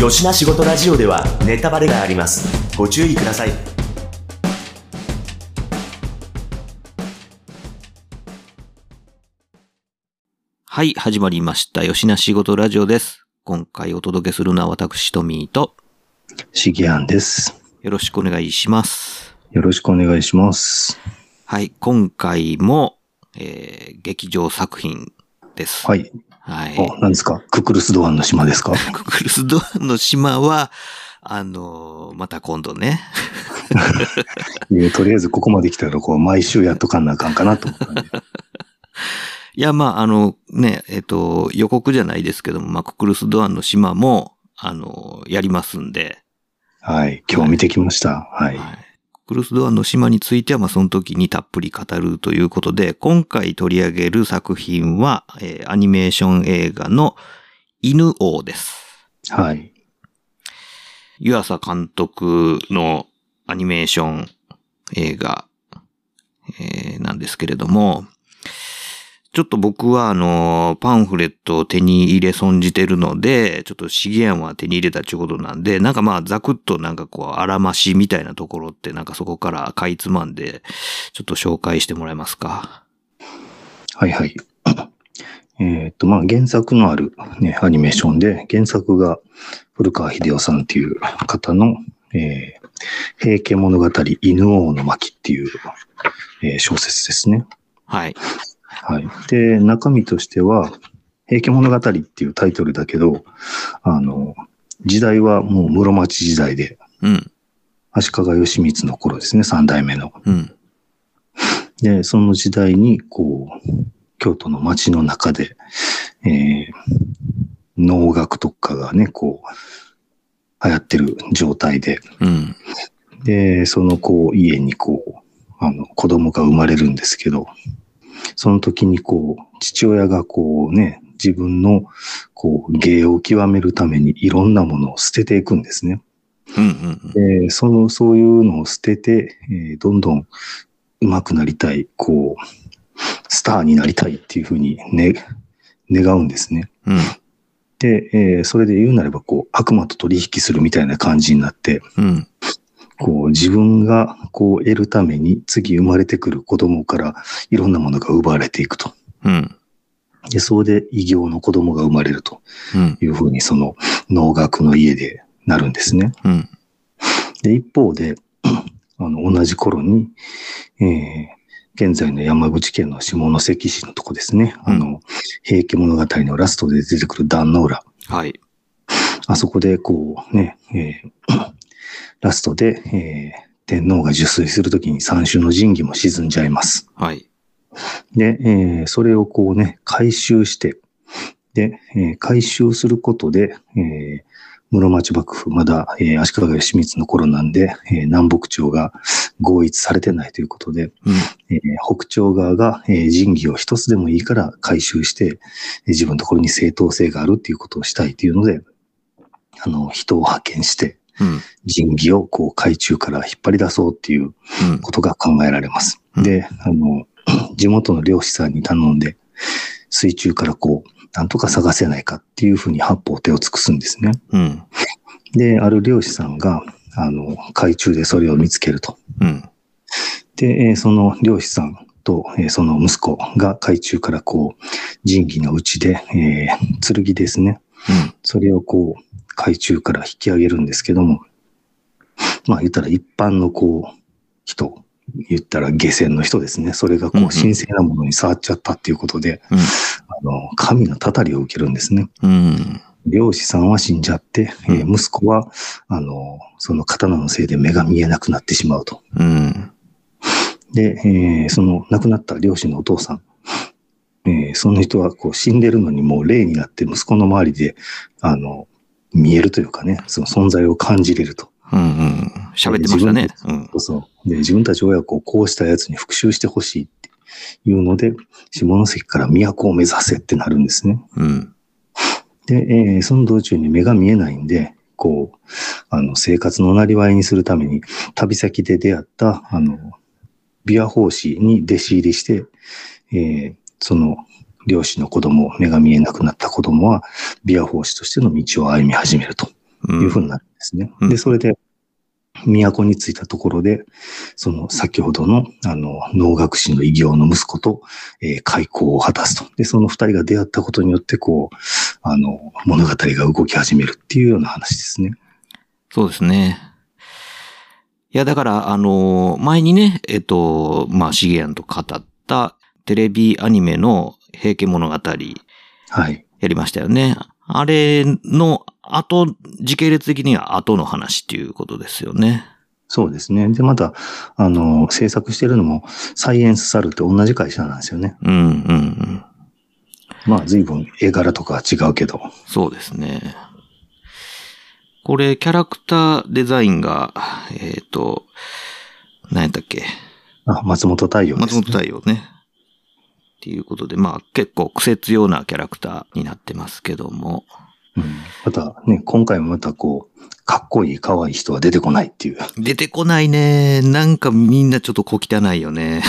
よしな仕事ラジオではネタバレがありますご注意くださいはい、始まりました。よしなしごとラジオです。今回お届けするのは私、トミーと、しげやんです。よろしくお願いします。よろしくお願いします。はい、今回も、えー、劇場作品です。はい。はい。あ、何ですか？ククルスドアンの島ですか？ククルスドアンの島は、あのーまた今度ね。とりあえずここまで来たら、こう、毎週やっとかんなあかんかなと思ったんで。いや、まあ、あの、ね、えっ、と、予告じゃないですけども、まあ、ククルスドアンの島も、あのやりますんで、はい。今日見てきました。はい。はい。クルスドアンの島については、まあ、その時にたっぷり語るということで、今回取り上げる作品は、えーアニメーション映画の犬王です。はい。湯浅監督のアニメーション映画、えーなんですけれども、ちょっと僕はあの、パンフレットを手に入れ損じてるので、ちょっと資源は手に入れたっていうことなんで、なんかまあざくっとなんかこう、あらましみたいなところってなんかそこからかいつまんで、ちょっと紹介してもらえますか。はいはい。えっと、まあ、原作のあるね、アニメーションで、原作が古川秀夫さんっていう方の、えー、平家物語犬王の巻っていう、えー小説ですね。はい。はい。で、中身としては、平家物語っていうタイトルだけど、あの、時代はもう室町時代で、うん。足利義満の頃ですね、三代目の。うん。で、その時代に、こう、京都の街の中で、えー、能楽とかがね、こう、流行ってる状態で、うん。で、そのこう、家にこう、あの、子供が生まれるんですけど、その時にこう、父親がこうね、自分のこう、芸を極めるためにいろんなものを捨てていくんですね。うん。うん。で、その、そういうのを捨てて、えーどんどん上手くなりたい、こう、スターになりたいっていうふうにね、願うんですね。うん。で、えーそれで言うなれば、こう、悪魔と取引するみたいな感じになって、うん。こう、自分がこう得るために次生まれてくる子供からいろんなものが奪われていくと。うん。で、それで異形の子供が生まれるとうん。いうふうにその農学の家でなるんですね。うん。で、一方で、あの、同じ頃に、えー現在の山口県の下関市のとこですね。あの、平家物語のラストで出てくる壇の浦。はい。あそこでこうね、えーラストで、えー天皇が受水するときに三種の神器も沈んじゃいます。はい。で、えーそれをこうね、回収して、で、えー回収することで、えー室町幕府、まだ、えー足利義満の頃なんで、えー南北朝が合一されてないということで、うん。えー北朝側が、えー神器を一つでもいいから回収して、えー自分のところに正当性があるっていうことをしたいというので、あの、人を派遣して、うん。神器をこう海中から引っ張り出そうっていううん。ことが考えられます。うんで、あの、地元の漁師さんに頼んで、水中からこう、なんとか探せないかっていうふうに八方手を尽くすんですね。うん。で、ある漁師さんが、あの、海中でそれを見つけると。うん。で、えーその漁師さんと、えーその息子が海中からこう、神器のうちで、えー剣ですね。うん。それをこう、海中から引き上げるんですけども、まあ言ったら一般のこう、人、言ったら下船の人ですね。それがこう神聖なものに触っちゃったっていうことで、うんあの、神のたたりを受けるんですね。うん。漁師さんは死んじゃって、えーうん息子は、あの、その刀のせいで目が見えなくなってしまうと。うん。で、えーその亡くなった漁師のお父さん、えーその人はこう死んでるのにもう霊になって息子の周りで、あの、見えるというかね、その存在を感じれると。うんうん。喋ってましたね。うん。そうそう。で、自分たち親子をこうしたやつに復讐してほしいっていうので、下関から都を目指せってなるんですね。うん。で、えーその道中に目が見えないんで、こう、あの、生活のなりわいにするために、旅先で出会った、あの、琵琶法師に弟子入りして、えーその、漁師の子供、目が見えなくなった子供は、琵琶法師としての道を歩み始めるとうん。いうふうになるんですね。うんで、それで、都に着いたところで、その先ほどの、あの、能楽師の異形の息子と、えー開口を果たすと。で、その二人が出会ったことによって、こう、あの、物語が動き始めるっていうような話ですね。そうですね。いや、だから、あの、前にね、えっと、まあ、シゲアンと語ったテレビアニメの平家物語はい。やりましたよね。あれの後、時系列的には後の話っていうことですよね。そうですね。で、また、あの、制作してるのも、サイエンスサルって同じ会社なんですよね。うん、うん、うん。まあ、随分絵柄とかは違うけど。そうですね。これ、キャラクターデザインが、えっ、と、何やったっけ？あ、松本太陽です、松本太陽ね。っていうことで、まあ結構癖強なキャラクターになってますけども。うん。またね、今回もまたこう、かっこいい、可愛い人は出てこないっていう。出てこないね。なんかみんなちょっと小汚いよね。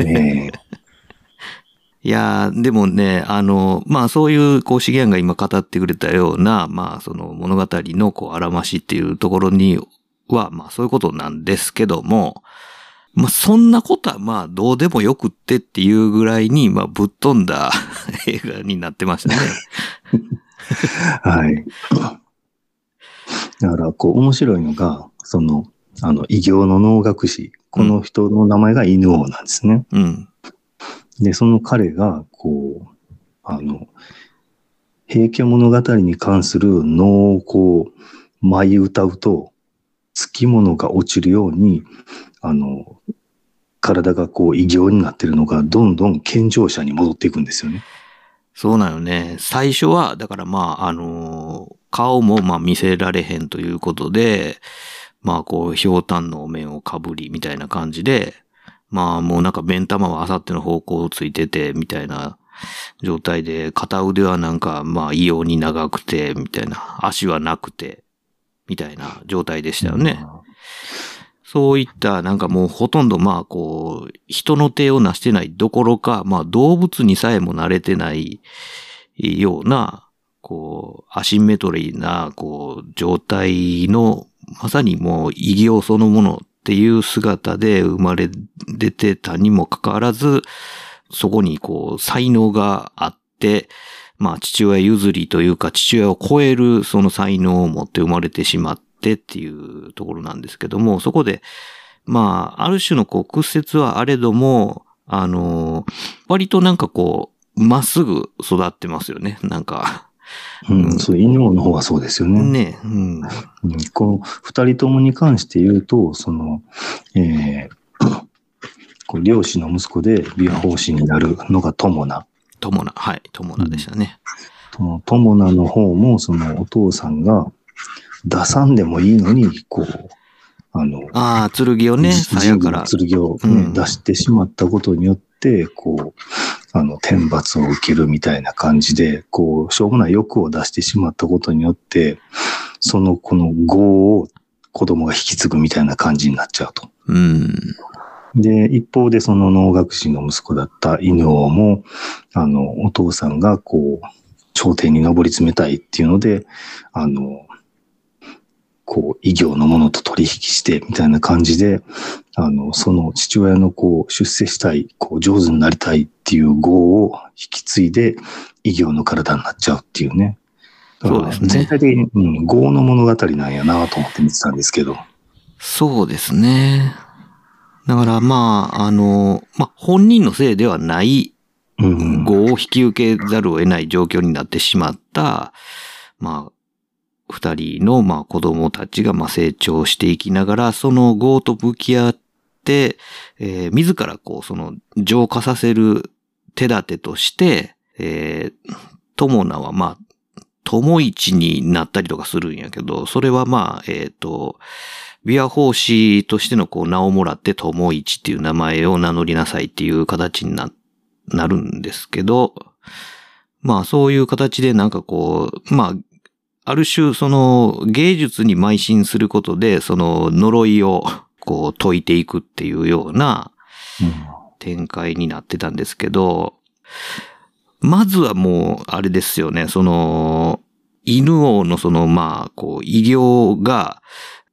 ね いやー、でもね、あの、まあそういう、こう、資源が今語ってくれたような、まあその物語の、こう、あらましっていうところには、まあそういうことなんですけども、まあそんなことはまあどうでもよくってっていうぐらいに、まあぶっ飛んだ 映画になってましたね。はい。だから、こう、面白いのが、その、あの、異形の能楽師。この人の名前が犬王なんですね。うん。で、その彼が、こう、あの、平家物語に関する能をこう、舞い歌うと、つきものが落ちるように、あの、体がこう異形になってるのが、どんどん健常者に戻っていくんですよね。そうなのね。最初は、だからまあ、あのー顔もまあ見せられへんということで、まあこう、ひょうたんのお面をかぶりみたいな感じで、まあもうなんか目ん玉はあさっての方向をついてて、みたいな状態で、片腕はなんかまあ異様に長くて、みたいな、足はなくて、みたいな状態でしたよね。そういった、なんかもうほとんどまあこう、人の手を成してないどころか、まあ動物にさえも慣れてないような、こう、アシンメトリーな、こう、状態の、まさにもう異形そのものっていう姿で生まれ出てたにもかかわらず、そこにこう、才能があって、まあ父親譲りというか父親を超えるその才能を持って生まれてしまってっていうところなんですけども、そこで、まあ、ある種のこう屈折はあれども、あの、割となんかこう、まっすぐ育ってますよね。なんか、うん、そう、犬王の方はそうですよね。ね、うん。うんこの二人ともに関して言うと、その、えーこう漁師の息子で琵琶法師になるのが友名。友名、はい、友名でしたね。その友名の方も、そのお父さんが出さんでもいいのに、こう、あの、ああ、剣をね、自鞘から。剣を、ねうん出してしまったことによって、こう、あの、天罰を受けるみたいな感じで、こう、しょうもない欲を出してしまったことによって、その、この業を子供が引き継ぐみたいな感じになっちゃうと。うん。で、一方でその能楽師の息子だった犬王も、あの、お父さんがこう、頂点に上り詰めたいっていうので、あの、こう、異形のものと取引して、みたいな感じで、あの、その父親のこう、出世したい、こう、上手になりたいっていう業を引き継いで、異形の体になっちゃうっていうね。そうですね全体的に、うん、業の物語なんやなと思って見てたんですけど。そうですね。だからまあ、あの、まあ、本人のせいではないうん。業を引き受けざるを得ない状況になってしまった、まあ、二人の、まあ、子供たちが、まあ、成長していきながら、その業と向き合って、えー自ら、こう、その、浄化させる手立てとして、えー、友名は、まあ、友一になったりとかするんやけど、それはまあ、えっ、と、琵琶法師としてのこう名をもらって友一っていう名前を名乗りなさいっていう形にな、なるんですけど、まあそういう形でなんかこう、まあ、ある種その芸術に邁進することで、その呪いをこう解いていくっていうような展開になってたんですけど、まずはもう、あれですよね、その、犬王のその、まあ、こう、医療が、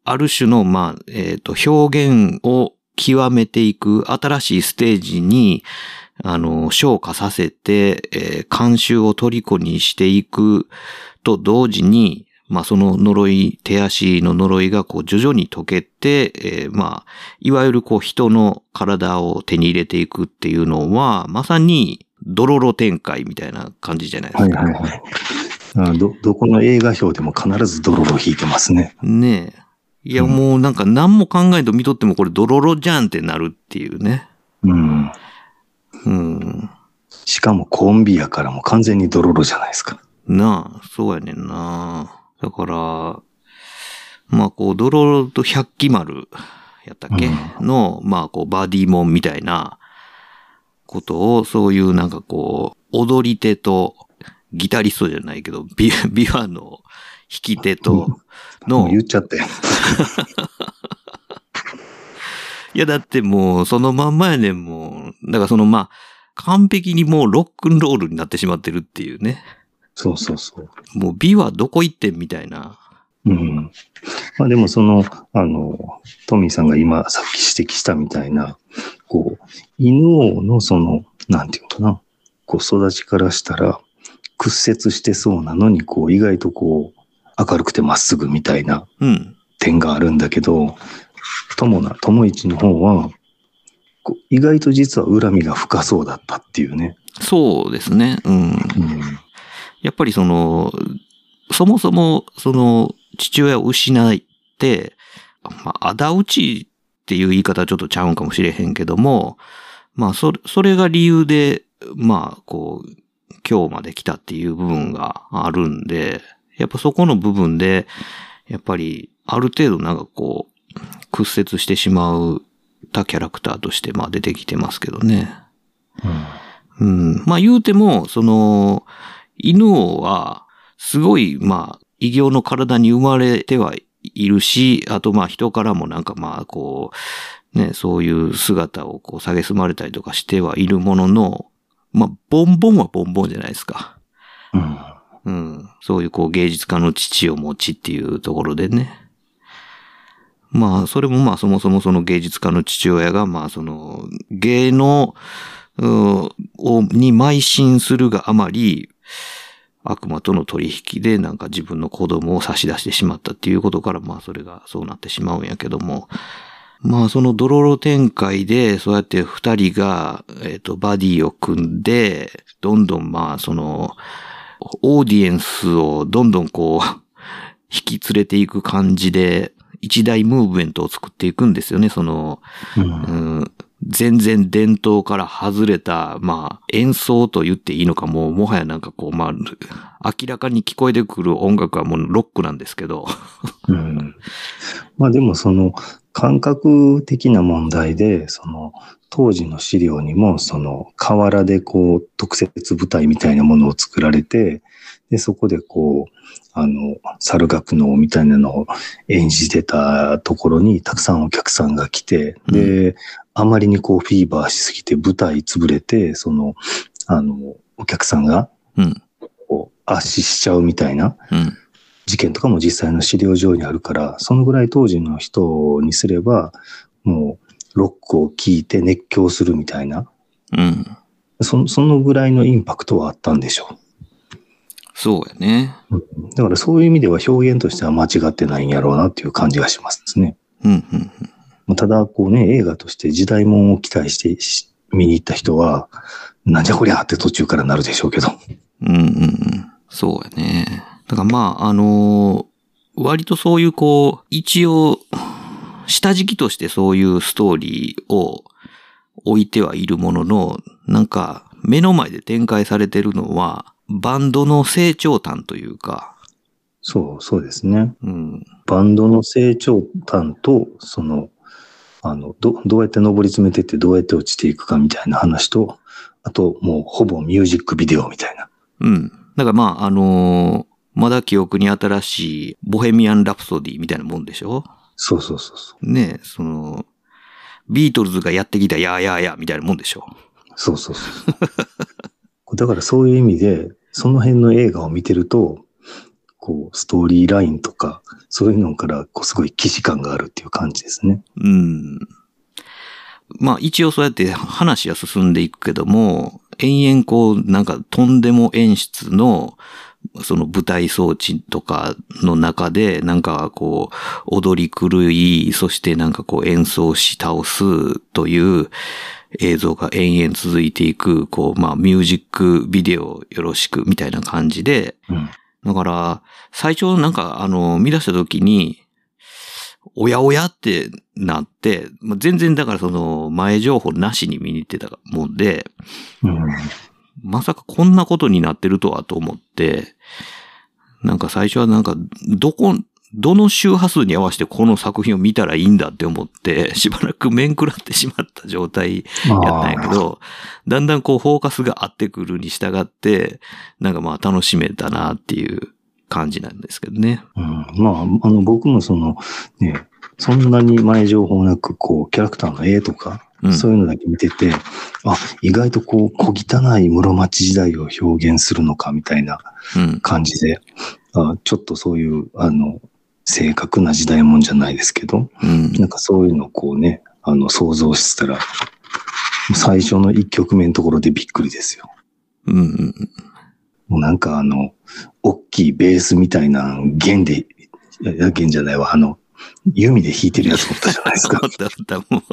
ある種の、まあ、えっ、と、表現を極めていく新しいステージに、あの、昇華させて、えー、監修を虜にしていくと同時に、まあその呪い、手足の呪いがこう徐々に解けて、えー、まあ、いわゆるこう人の体を手に入れていくっていうのは、まさにドロロ展開みたいな感じじゃないですか。はいはいはい。あど、どこの映画表でも必ずドロロ引いてますね。ねえ。いや、もうなんか何も考えと見とってもこれドロロじゃんってなるっていうね。うん。うん。しかもコンビやからもう完全にドロロじゃないですか。なあ、そうやねんな。だから、まあこう、ドロロと百鬼丸やったっけ、の、まあこう、バディモンみたいなことを、そういうなんかこう、踊り手と、ギタリストじゃないけど、ビビワの弾き手とものう、言っちゃったよ。いやだってもうそのまんまやねんもう。だからそのまあ、完璧にもうロックンロールになってしまってるっていうね。そうそうそう。もう美はどこ行ってんみたいな。うん。まあでもその、あの、トミーさんが今さっき指摘したみたいな、こう、犬王のその、なんていうのかな、こう育ちからしたら、屈折してそうなのに、こう、意外とこう、明るくてまっすぐみたいなうん。点があるんだけど、友な、友一の方は、意外と実は恨みが深そうだったっていうね。そうですね。うん。うん。やっぱりその、そもそも、その、父親を失って、まあ、仇討ちっていう言い方はちょっとちゃうんかもしれへんけども、まあ、それ、それが理由で、まあ、こう、今日まで来たっていう部分があるんで、やっぱそこの部分で、やっぱり、ある程度なんかこう、屈折してしまうたキャラクターとして、まあ出てきてますけどね。うん。まあ言うても、その、犬王は、すごい、まあ、異形の体に生まれてはいるし、あとまあ人からもなんかまあ、こう、ね、そういう姿をこう、蔑まれたりとかしてはいるものの、まあ、ボンボンはボンボンじゃないですか。うん。うん。そういうこう芸術家の父を持ちっていうところでね。まあ、それもまあそもそもその芸術家の父親がまあその芸能をに邁進するがあまり悪魔との取引でなんか自分の子供を差し出してしまったっていうことからまあそれがそうなってしまうんやけども。まあそのドロロ展開でそうやって二人が、えっ、と、バディを組んで、どんどんまあその、オーディエンスをどんどんこう、引き連れていく感じで、一大ムーブメントを作っていくんですよね、その、うん。うん、全然伝統から外れた、まあ、演奏と言っていいのかもう、もはやなんかこう、まあ、明らかに聞こえてくる音楽はもうロックなんですけど、うん。まあでもその感覚的な問題で、その当時の資料にもその河原でこう特設舞台みたいなものを作られて、で、そこでこう、あの、猿楽能みたいなのを演じてたところにたくさんお客さんが来て、で、あまりにこうフィーバーしすぎて舞台潰れて、その、あの、お客さんがうん、こう圧死しちゃうみたいな、うん、事件とかも実際の資料上にあるから、そのぐらい当時の人にすれば、もうロックを聴いて熱狂するみたいな、うん。そそのぐらいのインパクトはあったんでしょそうやね。う。だからそういう意味では表現としては間違ってないんやろうなっていう感じがしますね。うん、うん、まあただ、こうね、映画として時代物を期待してし見に行った人は、なんじゃこりゃって途中からなるでしょうけど。うん、うん、うん。そうやね。だからまあ、あのー割とそういうこう、一応、下敷きとしてそういうストーリーを置いてはいるものの、なんか、目の前で展開されてるのは、バンドの成長端というか、そう、そうですね。うん。バンドの成長端と、その、あの、ど、どうやって上り詰めてってどうやって落ちていくかみたいな話と、あと、もうほぼミュージックビデオみたいな。うん。だからまあ、あのーまだ記憶に新しい、ボヘミアン・ラプソディみたいなもんでしょ？そうそうそうそう。ねその、ビートルズがやってきたやーやーやーみたいなもんでしょ？そうそうそう。だからそういう意味で、その辺の映画を見てると、こう、ストーリーラインとか、そういうのから、こう、すごい既視感があるっていう感じですね。うん。まあ一応そうやって話は進んでいくけども、延々こう、なんかとんでも演出の、その舞台装置とかの中で、なんかこう、踊り狂い、そしてなんかこう演奏し倒すという映像が延々続いていく、こう、まあミュージックビデオよろしくみたいな感じで、うん。だから、最初なんかあの、見出した時に、おやおやってなって、まあ全然だからその前情報なしに見に行ってたもんで、うん。まさかこんなことになってるとはと思って、なんか最初はなんか、どこ、どの周波数に合わせてこの作品を見たらいいんだって思って、しばらく面食らってしまった状態やったんやけど、だんだんこうフォーカスが合ってくるに従って、なんかまあ楽しめたなっていう感じなんですけどね。うん、まあ、あの、僕もその、ね、そんなに前情報なく、こう、キャラクターの絵とか、うんそういうのだけ見てて、あ、意外とこう、小汚い室町時代を表現するのか、みたいなうん。感じで、あちょっとそういう、あの、正確な時代もんじゃないですけど、うん。なんかそういうのをこうね、あの、想像してたら、最初の一曲目のところでびっくりですよ。うんうん。もうなんかあの、大きいベースみたいな弦で、弦じゃないわ、あの、弓で弾いてるやつおったじゃないですかあ。ったあった、もう、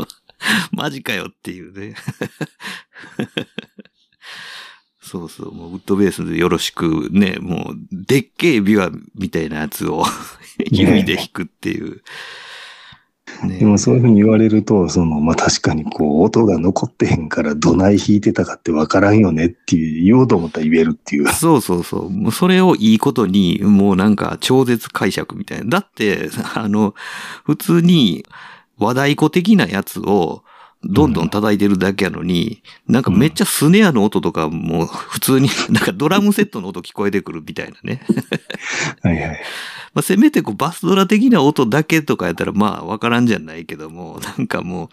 マジかよっていうね。そうそう、もうウッドベースでよろしくね、もう、でっけえビワみたいなやつを指で弾くっていう。ねでもそういうふうに言われると、その、まあ、確かにこう、音が残ってへんからどない弾いてたかってわからんよねっていう、言おうと思ったら言えるっていう。そうそうそう。もうそれをいいことに、もうなんか超絶解釈みたいな。だって、あの、普通に和太鼓的なやつをどんどん叩いてるだけやのに、なんかめっちゃスネアの音とかも普通になんかドラムセットの音聞こえてくるみたいなね。はいはい。まあ、せめてこうバスドラ的な音だけとかやったらまあわからんじゃないけども、なんかもう、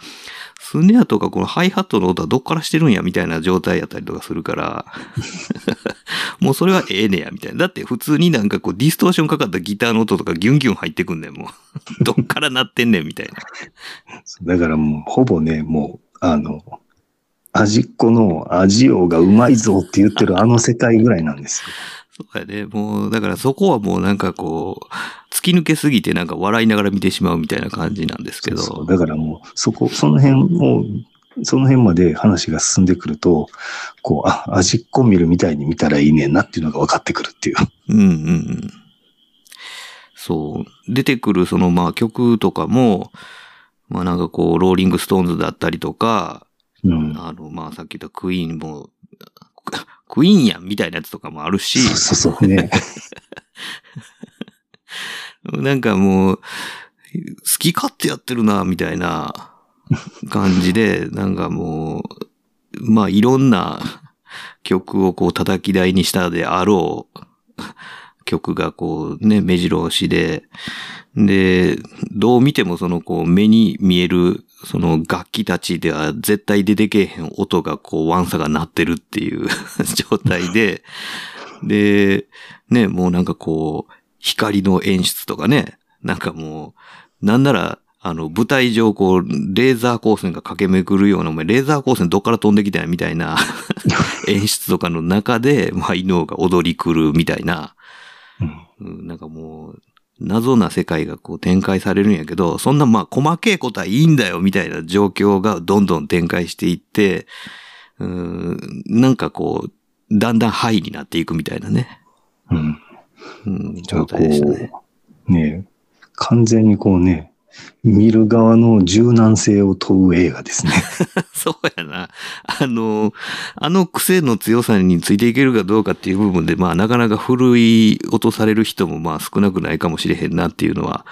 スネアとかこのハイハットの音はどっからしてるんやみたいな状態やったりとかするから、もうそれはええねやみたいな。だって普通になんかこうディストーションかかったギターの音とかギュンギュン入ってくんねんもう。どっから鳴ってんねんみたいな。だからもう、ほぼね、もう、あの、味っ子の味王がうまいぞって言ってるあの世界ぐらいなんですよ。そうやね。もう、だからそこはもうなんかこう、突き抜けすぎてなんか笑いながら見てしまうみたいな感じなんですけど。そうそうだからもう、そこ、その辺を、その辺まで話が進んでくると、こう、あ、味っ子見るみたいに見たらいいねんなっていうのが分かってくるっていう。うんうんうん。そう。出てくるそのまあ曲とかも、まあなんかこう、ローリングストーンズだったりとか、うん。あの、まあさっき言ったクイーンも、クイーンやんみたいなやつとかもあるし、そうそうそうね。なんかもう、好き勝手やってるな、みたいな感じで、なんかもう、まあいろんな曲をこう叩き台にしたであろう曲がこうね、目白押しで、で、どう見てもそのこう目に見えるその楽器たちでは絶対出てけえへん音がこうワンサが鳴ってるっていう 状態で、で、ね、もうなんかこう、光の演出とかね、なんかもう、なんなら、あの、舞台上、こう、レーザー光線が駆け巡るような、お前、レーザー光線どっから飛んできたんや、みたいな 演出とかの中で、まあ、犬が踊り狂うみたいな、うん。うんなんかもう、謎な世界がこう展開されるんやけど、そんなまあ細けいことはいいんだよみたいな状況がどんどん展開していって、うんなんかこう、だんだんハイになっていくみたいなね、うん。うん、状態でしたね。う、ね、完全にこうね、見る側の柔軟性を問う映画ですね。そうやな。あの、あの癖の強さについていけるかどうかっていう部分で、まあなかなか奮い落とされる人もまあ少なくないかもしれへんなっていうのは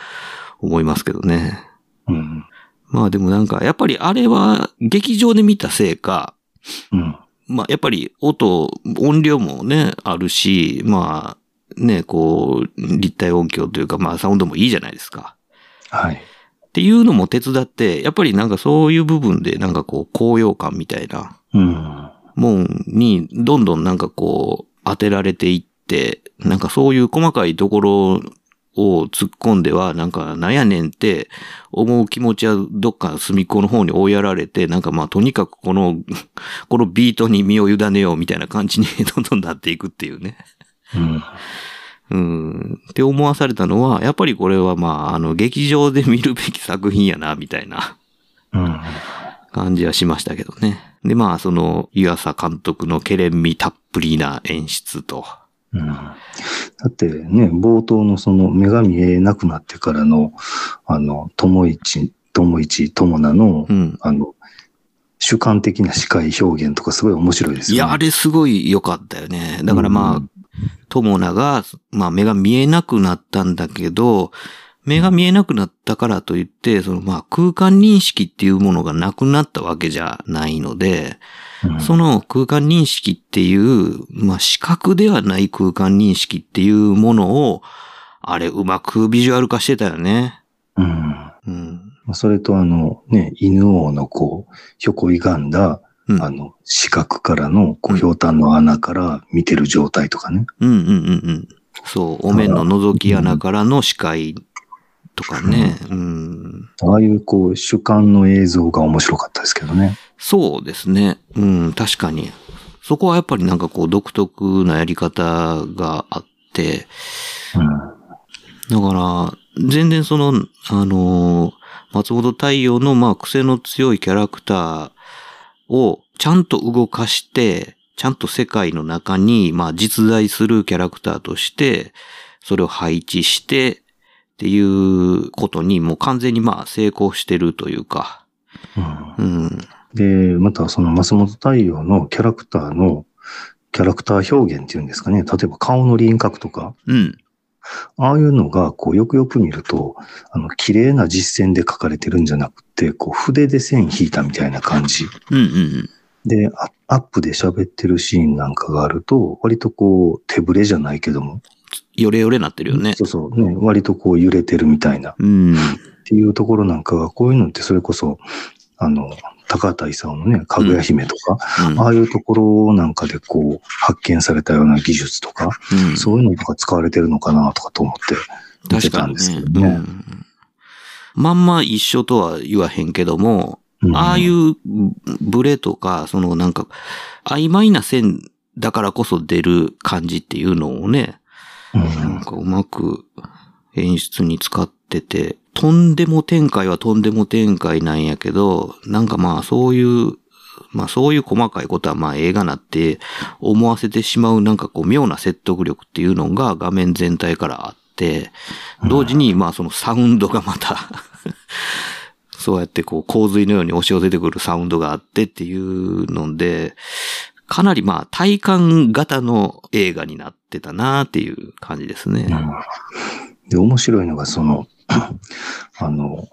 思いますけどね。うん。まあでもなんか、やっぱりあれは劇場で見たせいか、うん。まあやっぱり音、音量もね、あるし、まあね、こう、立体音響というか、まあサウンドもいいじゃないですか。はい。っていうのも手伝って、やっぱりなんかそういう部分でなんかこう高揚感みたいなうん。もんにどんどんなんかこう当てられていって、なんかそういう細かいところを突っ込んでは、なんかなんやねんって思う気持ちはどっか隅っこの方に追いやられて、なんかまあとにかくこの、このビートに身を委ねようみたいな感じに どんどんなっていくっていうね。うん。うん。って思わされたのは、やっぱりこれはまあ、あの、劇場で見るべき作品やな、みたいなうん。感じはしましたけどね。で、まあ、その、湯浅監督のケレン味たっぷりな演出と。うんだってね、冒頭のその目が見えなくなってからの、あの、友一、友一、友名の、うん。あの、主観的な視界表現とかすごい面白いですよね。いや、あれすごい良かったよね。だからまあうん、友名が、まあ目が見えなくなったんだけど、目が見えなくなったからといって、そのまあ空間認識っていうものがなくなったわけじゃないので、うんその空間認識っていう、まあ視覚ではない空間認識っていうものを、あれうまくビジュアル化してたよね。うん。うん。それとあの、ね、犬王のこう、ひょこ歪んだ、うん。あの、視覚からの、こう、ひょうたんの穴から見てる状態とかね。うんうんうんうん。そう、お面の覗き穴からの視界とかね。うん。ああいうこう、主観の映像が面白かったですけどね。そうですね。うん、確かに。そこはやっぱりなんかこう独特なやり方があって、だから、全然その、あの、松本太陽のまあ癖の強いキャラクターをちゃんと動かして、ちゃんと世界の中にまあ実在するキャラクターとして、それを配置して、っていうことにもう完全にまあ成功してるというか、うんうん。で、またその松本太陽のキャラクターの、キャラクター表現っていうんですかね。例えば顔の輪郭とか、うん。ああいうのが、こう、よくよく見ると、あの、綺麗な実線で描かれてるんじゃなくて、こう、筆で線引いたみたいな感じ。うんうんうん。で、アアップで喋ってるシーンなんかがあると、割とこう、手ぶれじゃないけども、ヨレヨレなってるよね。そうそう、ね、割とこう揺れてるみたいな、っうん。ていうところなんかが、こういうのってそれこそ、あの、高畑勲のね、かぐや姫とか、うん。ああいうところなんかでこう、発見されたような技術とか、うん。そういうのとか使われてるのかなとかと思って見てたんですけどね。うん。まんま一緒とは言わへんけども、うん。ああいうブレとか、そのなんか、曖昧な線だからこそ出る感じっていうのをね、うん。なんかうまく演出に使ってて、とんでも展開はとんでも展開なんやけど、なんかまあそういう、まあそういう細かいことはまあ映画なって思わせてしまうなんかこう妙な説得力っていうのが画面全体からあって、同時にまあそのサウンドがまた、そうやってこう洪水のように押し寄せてくるサウンドがあってっていうので、かなりまあ体感型の映画になってたなっていう感じですね。で、面白いのが、その、あの、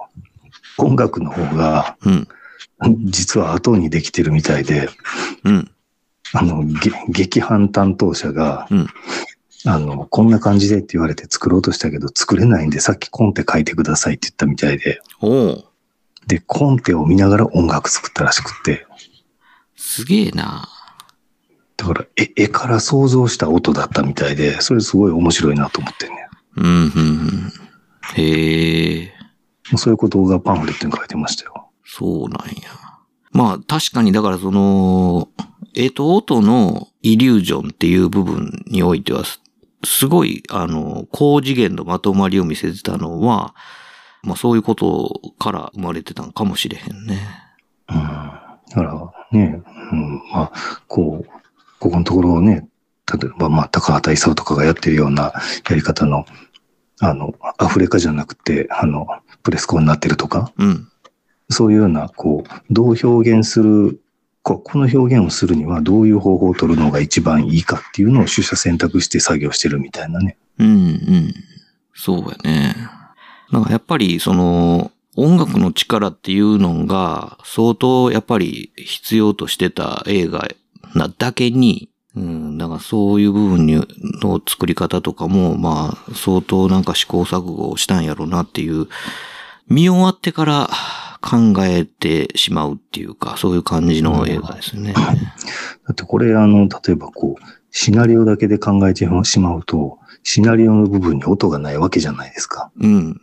音楽の方が、うん。実は後にできてるみたいで、うん。あの、げ劇伴担当者が、うんあの、こんな感じでって言われて作ろうとしたけど、作れないんで、さっきコンテ書いてくださいって言ったみたいで、で、コンテを見ながら音楽作ったらしくって、すげえな。だから、絵絵から想像した音だったみたいで、それすごい面白いなと思ってね。うん、うん、うん。へえ。そういうことがパンフレットに書いてましたよ。そうなんや。まあ確かにだからその、絵と音のイリュージョンっていう部分においては、すすごい、あの、高次元のまとまりを見せてたのは、まあそういうことから生まれてたのかもしれへんね。うん。だからね、うん、まあ、こう、ここのところをね、例えば、まあ、高畑勲とかがやってるようなやり方の、あの、アフレカじゃなくて、あの、プレスコになってるとか、うん。そういうような、こう、どう表現する、こうこの表現をするにはどういう方法を取るのが一番いいかっていうのを取捨選択して作業してるみたいなね。うん、うん。そうやね。なんかやっぱりその音楽の力っていうのが相当やっぱり必要としてた映画なだけに、うん、だからそういう部分にの作り方とかもまあ相当なんか試行錯誤をしたんやろうなっていう、見終わってから考えてしまうっていうか、そういう感じの映画ですよね。だってこれ、あの、例えばこう、シナリオだけで考えてしまうと、シナリオの部分に音がないわけじゃないですか。うん。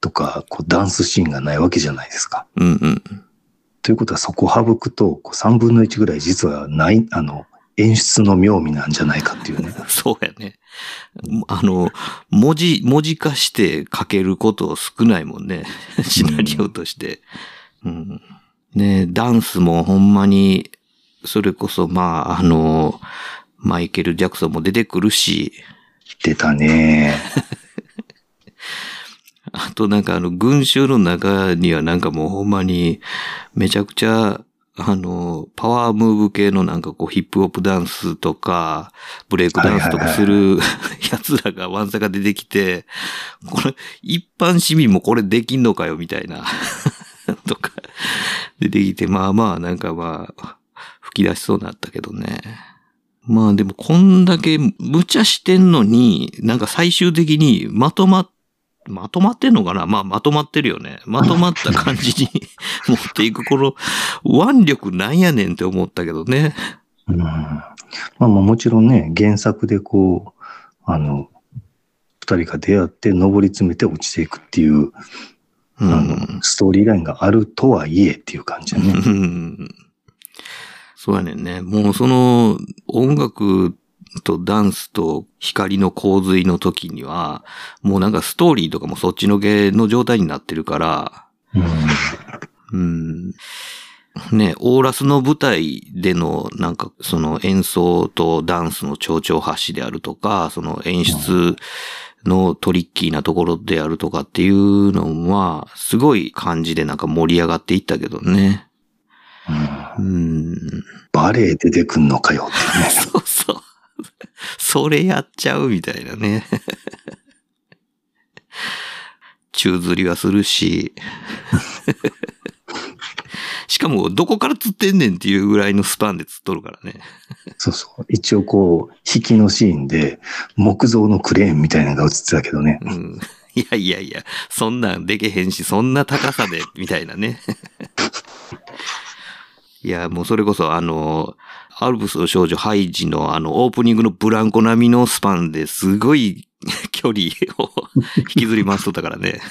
とか、こう、ダンスシーンがないわけじゃないですか。うんうん。ということはそこを省くと、こう3分の1ぐらい実はない、あの、演出の妙味なんじゃないかっていうね。そうやね。あの、文字、文字化して書けること少ないもんね。シナリオとして。うん。ねダンスもほんまに、それこそ、まあ、あの、マイケル・ジャクソンも出てくるし、出たね。あとなんかあの、群衆の中にはなんかもうほんまに、めちゃくちゃ、あの、パワームーブ系のなんかこうヒップホップダンスとか、ブレイクダンスとかする 奴らがワンサが出てきて、これ、一般市民もこれできんのかよみたいな、とか、出てきて、まあまあなんかまあ、吹き出しそうになったけどね。まあでもこんだけ無茶してんのに、なんか最終的にまとまっまとまってんのかな？まあ、まとまってるよね。まとまった感じに 持っていく、この腕力なんやねんって思ったけどね。うん、まあまあもちろんね、原作でこう、あの、二人が出会って上り詰めて落ちていくっていう、うあのん。ストーリーラインがあるとはいえっていう感じだね。うんそうやねんね。もうその音楽とダンスと光の洪水の時には、もうなんかストーリーとかもそっちのけの状態になってるから、うんうん。ね、オーラスの舞台でのなんかその演奏とダンスの蝶々発しであるとか、その演出のトリッキーなところであるとかっていうのは、すごい感じでなんか盛り上がっていったけどね。うんうん。バレエ出てくんのかよってね。そうそう。それやっちゃうみたいなね。宙吊りはするし。しかも、どこから釣ってんねんっていうぐらいのスパンで釣っとるからね。そうそう。一応こう、引きのシーンで木造のクレーンみたいなのが映ってたけどね。うん。いやいやいや、そんなんでけへんし、そんな高さで、みたいなね。いや、もうそれこそあの、アルプスの少女ハイジのあの、オープニングのブランコ並みのスパンですごい 距離を引きずり回しとったからね。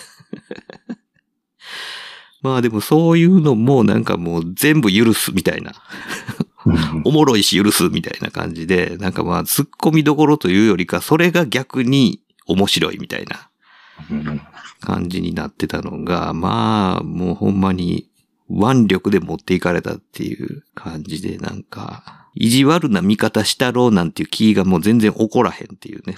まあでもそういうのもなんかもう全部許すみたいな。うんおもろいし許すみたいな感じで、なんかまあ突っ込みどころというよりか、それが逆に面白いみたいな。うん感じになってたのが、まあ、もうほんまに腕力で持っていかれたっていう感じで、なんか、意地悪な見方したろうなんていう気がもう全然起こらへんっていうね。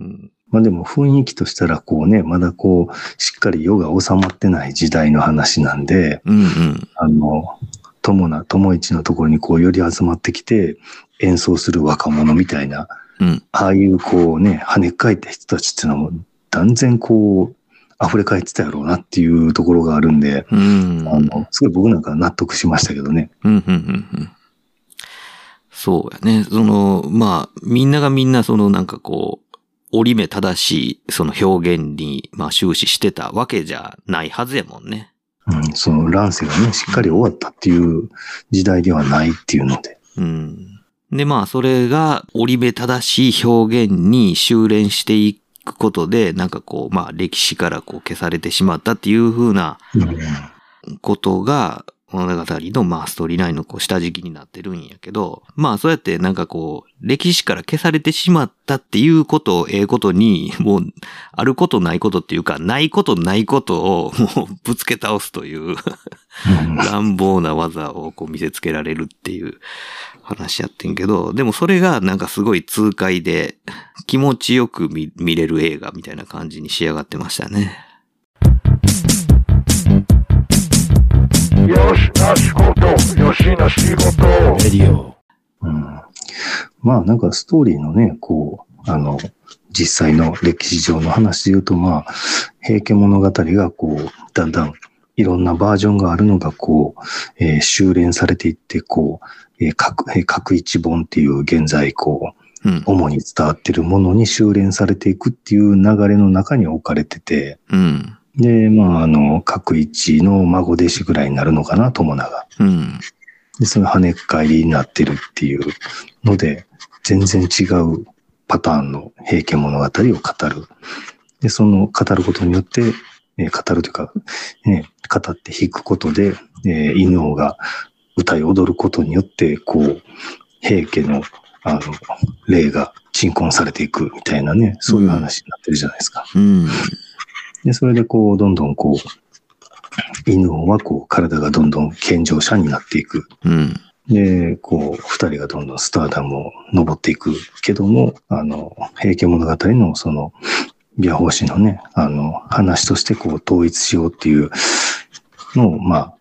うん。まあでも雰囲気としたらこうね、まだこう、しっかり世が収まってない時代の話なんで、うんうん。あの、友な、友一のところにこうより集まってきて演奏する若者みたいな、うん。ああいうこうね、跳ね返った人たちっていうのも断然こう、溢れ返ってたやろうなっていうところがあるんで、うん。あの、すごい僕なんか納得しましたけどね。うん、うん、うん、うん。そうやね。その、まあ、みんながみんなそのなんかこう、折り目正しいその表現に、まあ終始してたわけじゃないはずやもんね。うん、その乱世がね、しっかり終わったっていう時代ではないっていうので。うん。で、まあ、それが折り目正しい表現に修練していくことで、なんかこう、まあ、歴史からこう消されてしまったっていう風なうんことが、物語の、まあ、ストーリーラインのこう下敷きになってるんやけど、まあ、そうやってなんかこう、歴史から消されてしまったっていうことを、ええことに、もう、あることないことっていうか、ないことないことを、もう、ぶつけ倒すという、乱暴な技をこう見せつけられるっていう話やってんけど、でもそれがなんかすごい痛快で気持ちよく見見れる映画みたいな感じに仕上がってましたね。うん。まあなんかストーリーのね、こう、あの、実際の歴史上の話で言うと、まあ、平家物語がこう、だんだんいろんなバージョンがあるのがこう、えー修練されていって、こう、えー各、えー各一本っていう現在こう、うん。主に伝わってるものに修練されていくっていう流れの中に置かれてて、うん。で、まあ、あの、各一の孫弟子ぐらいになるのかな、友永が。うん。で、その跳ねっ返りになってるっていうので、全然違うパターンの平家物語を語る。で、その語ることによって、えー語るというか、ね、語って弾くことで、えー犬王が歌い踊ることによって、こう、平家の、あの、霊が鎮魂されていくみたいなね、そういう話になってるじゃないですか。うん。で、それでこう、どんどんこう、犬王はこう、体がどんどん健常者になっていく。うん。で、こう、二人がどんどんスターダムを登っていくけども、あの、平家物語のその、ビア法師のね、あの、話としてこう、統一しようっていうのを、まあ、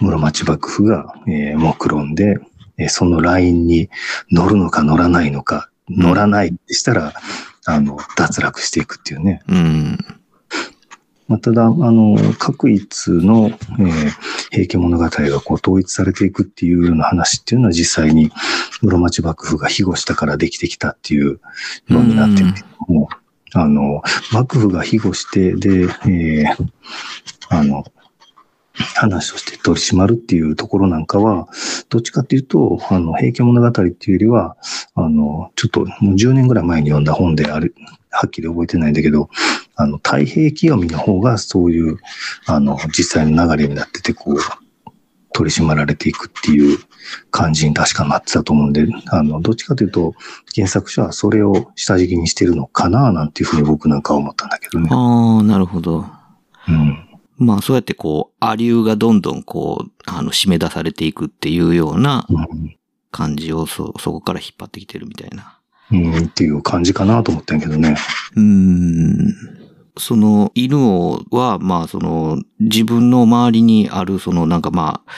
室町幕府が、えー目論んで、えーそのラインに乗るのか乗らないのか、乗らないってしたら、あの、脱落していくっていうね。うん。まあ、ただ、あの、各一の、えー平家物語がこう統一されていくっていうような話っていうのは実際に室町幕府が庇護したからできてきたっていうのになってるけども、あの、幕府が庇護して、で、えーあの、話として取り締まるっていうところなんかは、どっちかっていうと、あの、平家物語っていうよりは、あの、ちょっともう10年ぐらい前に読んだ本である、はっきり覚えてないんだけど、あの、太平清見の方がそういう、あの、実際の流れになってて、こう、取り締まられていくっていう感じに確かなってたと思うんで、あの、どっちかというと、原作者はそれを下敷きにしてるのかな、なんていうふうに僕なんかは思ったんだけどね。ああ、なるほど。うん。まあそうやってこう、アリューがどんどんこう、あの、締め出されていくっていうようなうん感じをそ、そこから引っ張ってきてるみたいな。うん、っていう感じかなと思ったんやけどね。うーん。その犬王は、まあその自分の周りにあるそのなんかまあ、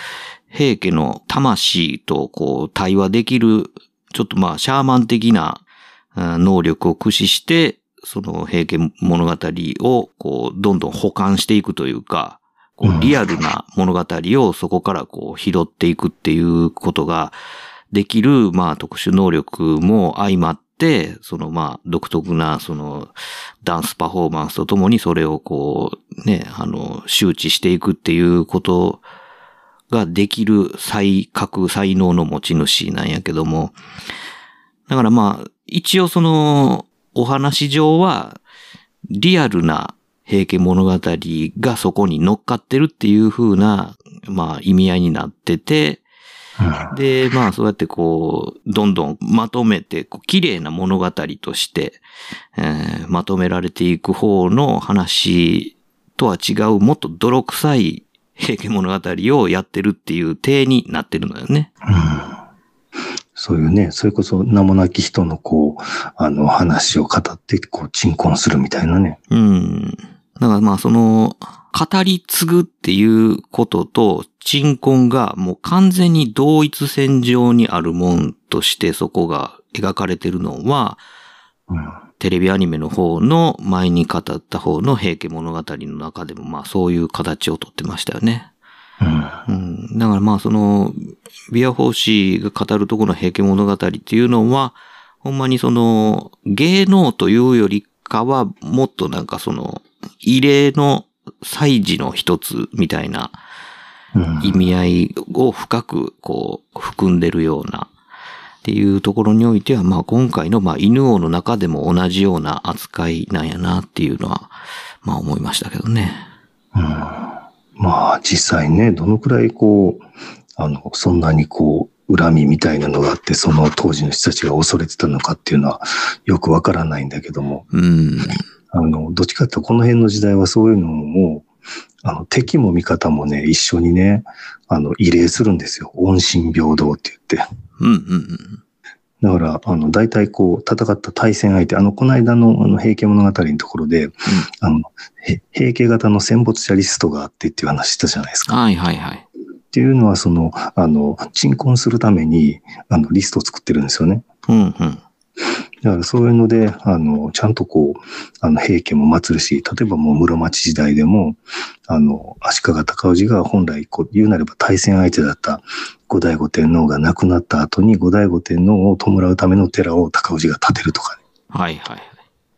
平家の魂とこう対話できる、ちょっとまあシャーマン的なあ能力を駆使して、その平家物語をこうどんどん保管していくというか、こうん。うリアルな物語をそこからこう拾っていくっていうことができる、まあ特殊能力も相まって、そのまあ独特なそのダンスパフォーマンスとともにそれをこうね、あの周知していくっていうことができる才覚、才能の持ち主なんやけども、だからまあ一応そのお話上はリアルな平家物語がそこに乗っかってるっていう風な、まあ意味合いになってて、で、まあそうやってこう、どんどんまとめて、こう綺麗な物語として、えーまとめられていく方の話とは違う、もっと泥臭い平家物語をやってるっていう体になってるのよね。そういうね、それこそ名もなき人のこう、あの話を語って、こう、鎮魂するみたいなね。うん。だからまあその、語り継ぐっていうことと、鎮魂がもう完全に同一線上にあるもんとしてそこが描かれてるのは、うん。テレビアニメの方の前に語った方の平家物語の中でもまあそういう形をとってましたよね。うん。うん。だからまあその、ビア法師が語るところの平家物語っていうのは、ほんまにその、芸能というよりかは、もっとなんかその、異例の祭事の一つみたいなうん意味合いを深くこう、含んでるような、っていうところにおいては、まあ今回のまあ犬王の中でも同じような扱いなんやなっていうのは、まあ思いましたけどね。まあ実際ね、どのくらいこう、あの、そんなにこう、恨みみたいなのがあって、その当時の人たちが恐れてたのかっていうのはよくわからないんだけども、うん。あの、どっちかっていうとこの辺の時代はそういうのも、あの、敵も味方もね、一緒にね、あの、異例するんですよ。恩心平等って言って。うんうんうん。だから、あの、大体こう、戦った対戦相手、あの、この間の、あの、平家物語のところで、あの、へ平家型の戦没者リストがあってっていう話したじゃないですか。はいはいはい。っていうのは、その、あの、鎮魂するために、あの、リストを作ってるんですよね。うん、うん。だからそういうので、あの、ちゃんとこう、あの、平家も祀るし、例えばもう室町時代でも、あの、足利尊氏が本来、こう、言うなれば対戦相手だった後醍醐天皇が亡くなった後に後醍醐天皇を弔うための寺を高氏が建てるとかね。はいはい。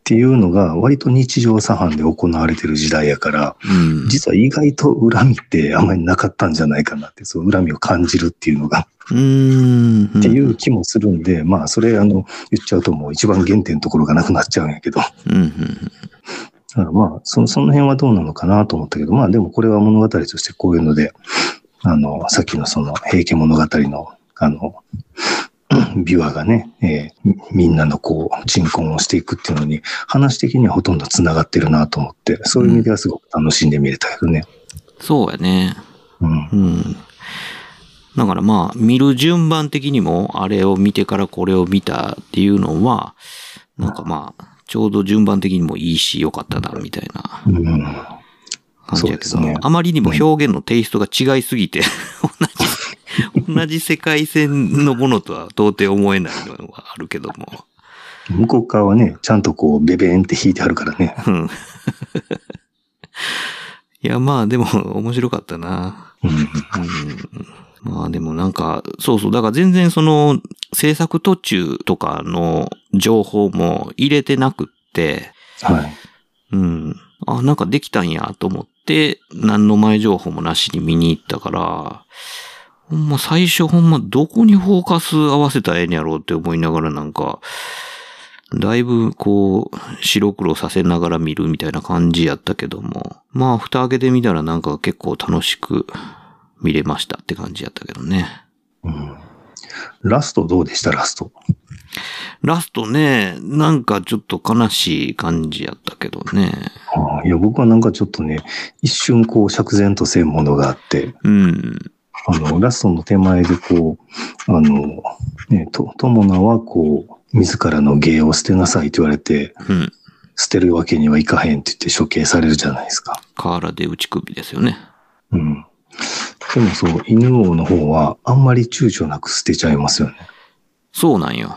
っていうのが割と日常茶飯で行われてる時代やから、うん。実は意外と恨みってあんまりなかったんじゃないかなって、そう恨みを感じるっていうのが、うーん。っていう気もするんで、まあそれあの言っちゃうともう一番原点のところがなくなっちゃうんやけど、だうん。うん。からまあそその辺はどうなのかなと思ったけど、まあでもこれは物語としてこういうので、あの、さっきのその平家物語の、あの、琵琶がね、えーみみんなのこう、鎮魂をしていくっていうのに、話的にはほとんど繋がってるなと思って、そういう意味ではすごく楽しんで見れたけどね。そうやね。うん。うん。だからまあ、見る順番的にも、あれを見てからこれを見たっていうのは、なんかまあ、ちょうど順番的にもいいし、良かったな、みたいなうん。感じやけど、ねあまりにも表現のテイストが違いすぎて、同じ、同じ世界線のものとは到底思えないのはあるけども。向こう側はね、ちゃんとこう、ベベーンって弾いてあるからね。うん。いや、まあでも面白かったな。うん。うんまあでもなんか、そうそう、だから全然その制作途中とかの情報も入れてなくって、はい。うん。あ、なんかできたんやと思って、何の前情報もなしに見に行ったから、ほんま最初ほんまどこにフォーカス合わせたらええんやろうって思いながらなんか、だいぶこう、白黒させながら見るみたいな感じやったけども、まあ蓋開けてみたらなんか結構楽しく見れましたって感じやったけどね。うん。ラストどうでした？ラスト。ラストね、なんかちょっと悲しい感じやったけどね。ああいや、僕はなんかちょっとね、一瞬こう、釈然とせんものがあって、うん。あの、ラストの手前でこう、あの、ね、と、友名はこう、自らの芸を捨てなさいと言われて、うん。捨てるわけにはいかへんって言って処刑されるじゃないですか。河原で打ち首ですよね。うん。でもそう、犬王の方はあんまり躊躇なく捨てちゃいますよね。そうなんよ。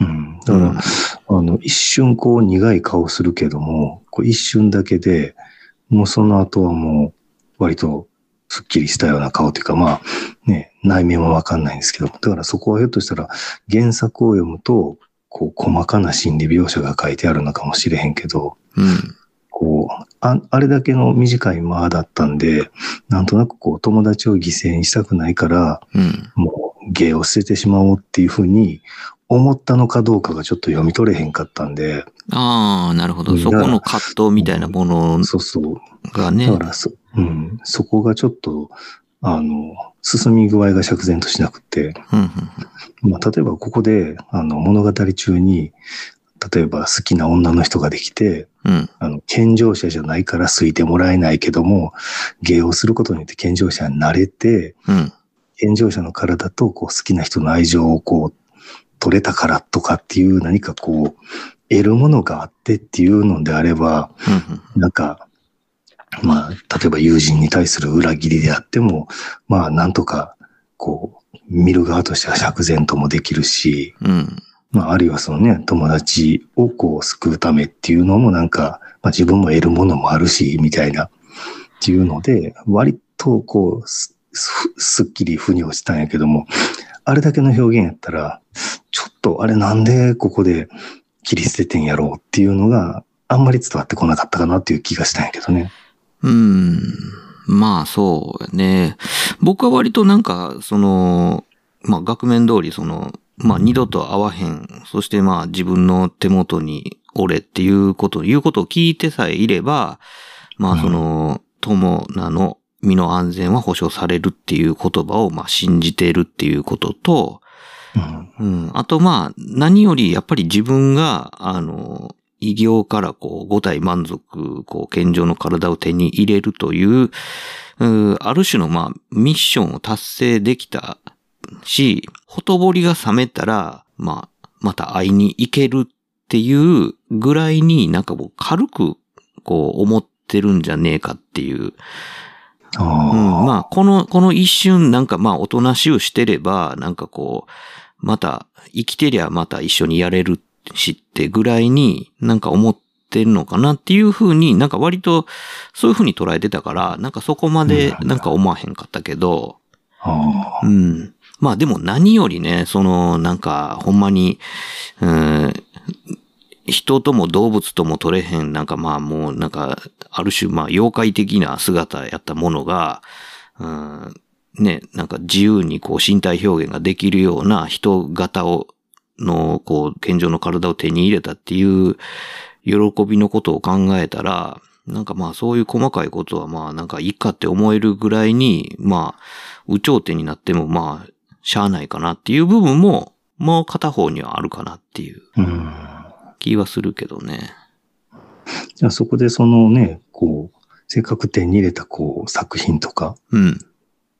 うん。だから、あの、一瞬こう苦い顔するけども、こう一瞬だけで、もうその後はもう割とスッキリしたような顔というか、まあね、内面はわかんないんですけど、だからそこはひょっとしたら原作を読むと、こう細かな心理描写が書いてあるのかもしれへんけど、うん。こう、ああれだけの短い間だったんで、なんとなくこう友達を犠牲にしたくないから、うん。もう芸を捨ててしまおうっていうふうに思ったのかどうかがちょっと読み取れへんかったんで、ああ、なるほど。うんそこの葛藤みたいなものそうそう。がねだ。からそ、うん、そこがちょっと、あの、進み具合が釈然としなくて、うんうんまあ、例えばここで、あの、物語中に、例えば好きな女の人ができて、うん。あの、健常者じゃないから好いてもらえないけども、芸をすることによって健常者になれて、うん。健常者の体とこう好きな人の愛情をこう、取れたからとかっていう何かこう、得るものがあってっていうのであれば、うんなんか、まあ、例えば友人に対する裏切りであっても、まあ、なんとか、こう、見る側としては釈然ともできるし、うん。うん。まあ、あるいはそのね、友達をこう救うためっていうのもなんか、まあ自分も得るものもあるし、みたいな、っていうので、割とこう、すすすっきり腑に落ちたんやけども、あれだけの表現やったら、ちょっとあれなんでここで切り捨ててんやろうっていうのがあんまり伝わってこなかったかなっていう気がしたんやけどね。うん。まあそうね。僕は割となんか、その、まあ額面通りその、まあ二度と会わへん。そしてまあ自分の手元に俺っていうこと、いうことを聞いてさえいれば、まあその、友名の身の安全は保障されるっていう言葉をまあ信じているっていうことと、うん。うん。あとまあ、何よりやっぱり自分が、あの、異形からこう、五体満足、こう、健常の体を手に入れるという、うある種のまあ、ミッションを達成できたし、ほとぼりが冷めたら、まあ、また会いに行けるっていうぐらいになんかもう軽く、こう、思ってるんじゃねえかっていうあうん、あ。まあ、この、この一瞬、なんかまあ、おとなしゅうしてれば、なんかこう、また、生きてりゃまた一緒にやれるしってぐらいになんか思ってるのかなっていうふうに、なんか割とそういうふうに捉えてたから、なんかそこまでなんか思わへんかったけど、ああうん。まあでも何よりね、その、なんか、ほんまに、うん、人とも動物とも取れへん、なんかまあもう、なんか、ある種まあ妖怪的な姿やったものが、うん、ね、なんか自由にこう身体表現ができるような人型を、の、こう、健常の体を手に入れたっていう喜びのことを考えたら、なんかまあそういう細かいことはまあなんかいいかって思えるぐらいに、まあ、有頂天になってもまあ、しゃあないかなっていう部分も、もう片方にはあるかなっていううん。気はするけどね。じゃあそこでそのね、こう、せっかく手に入れたこう作品とかうん。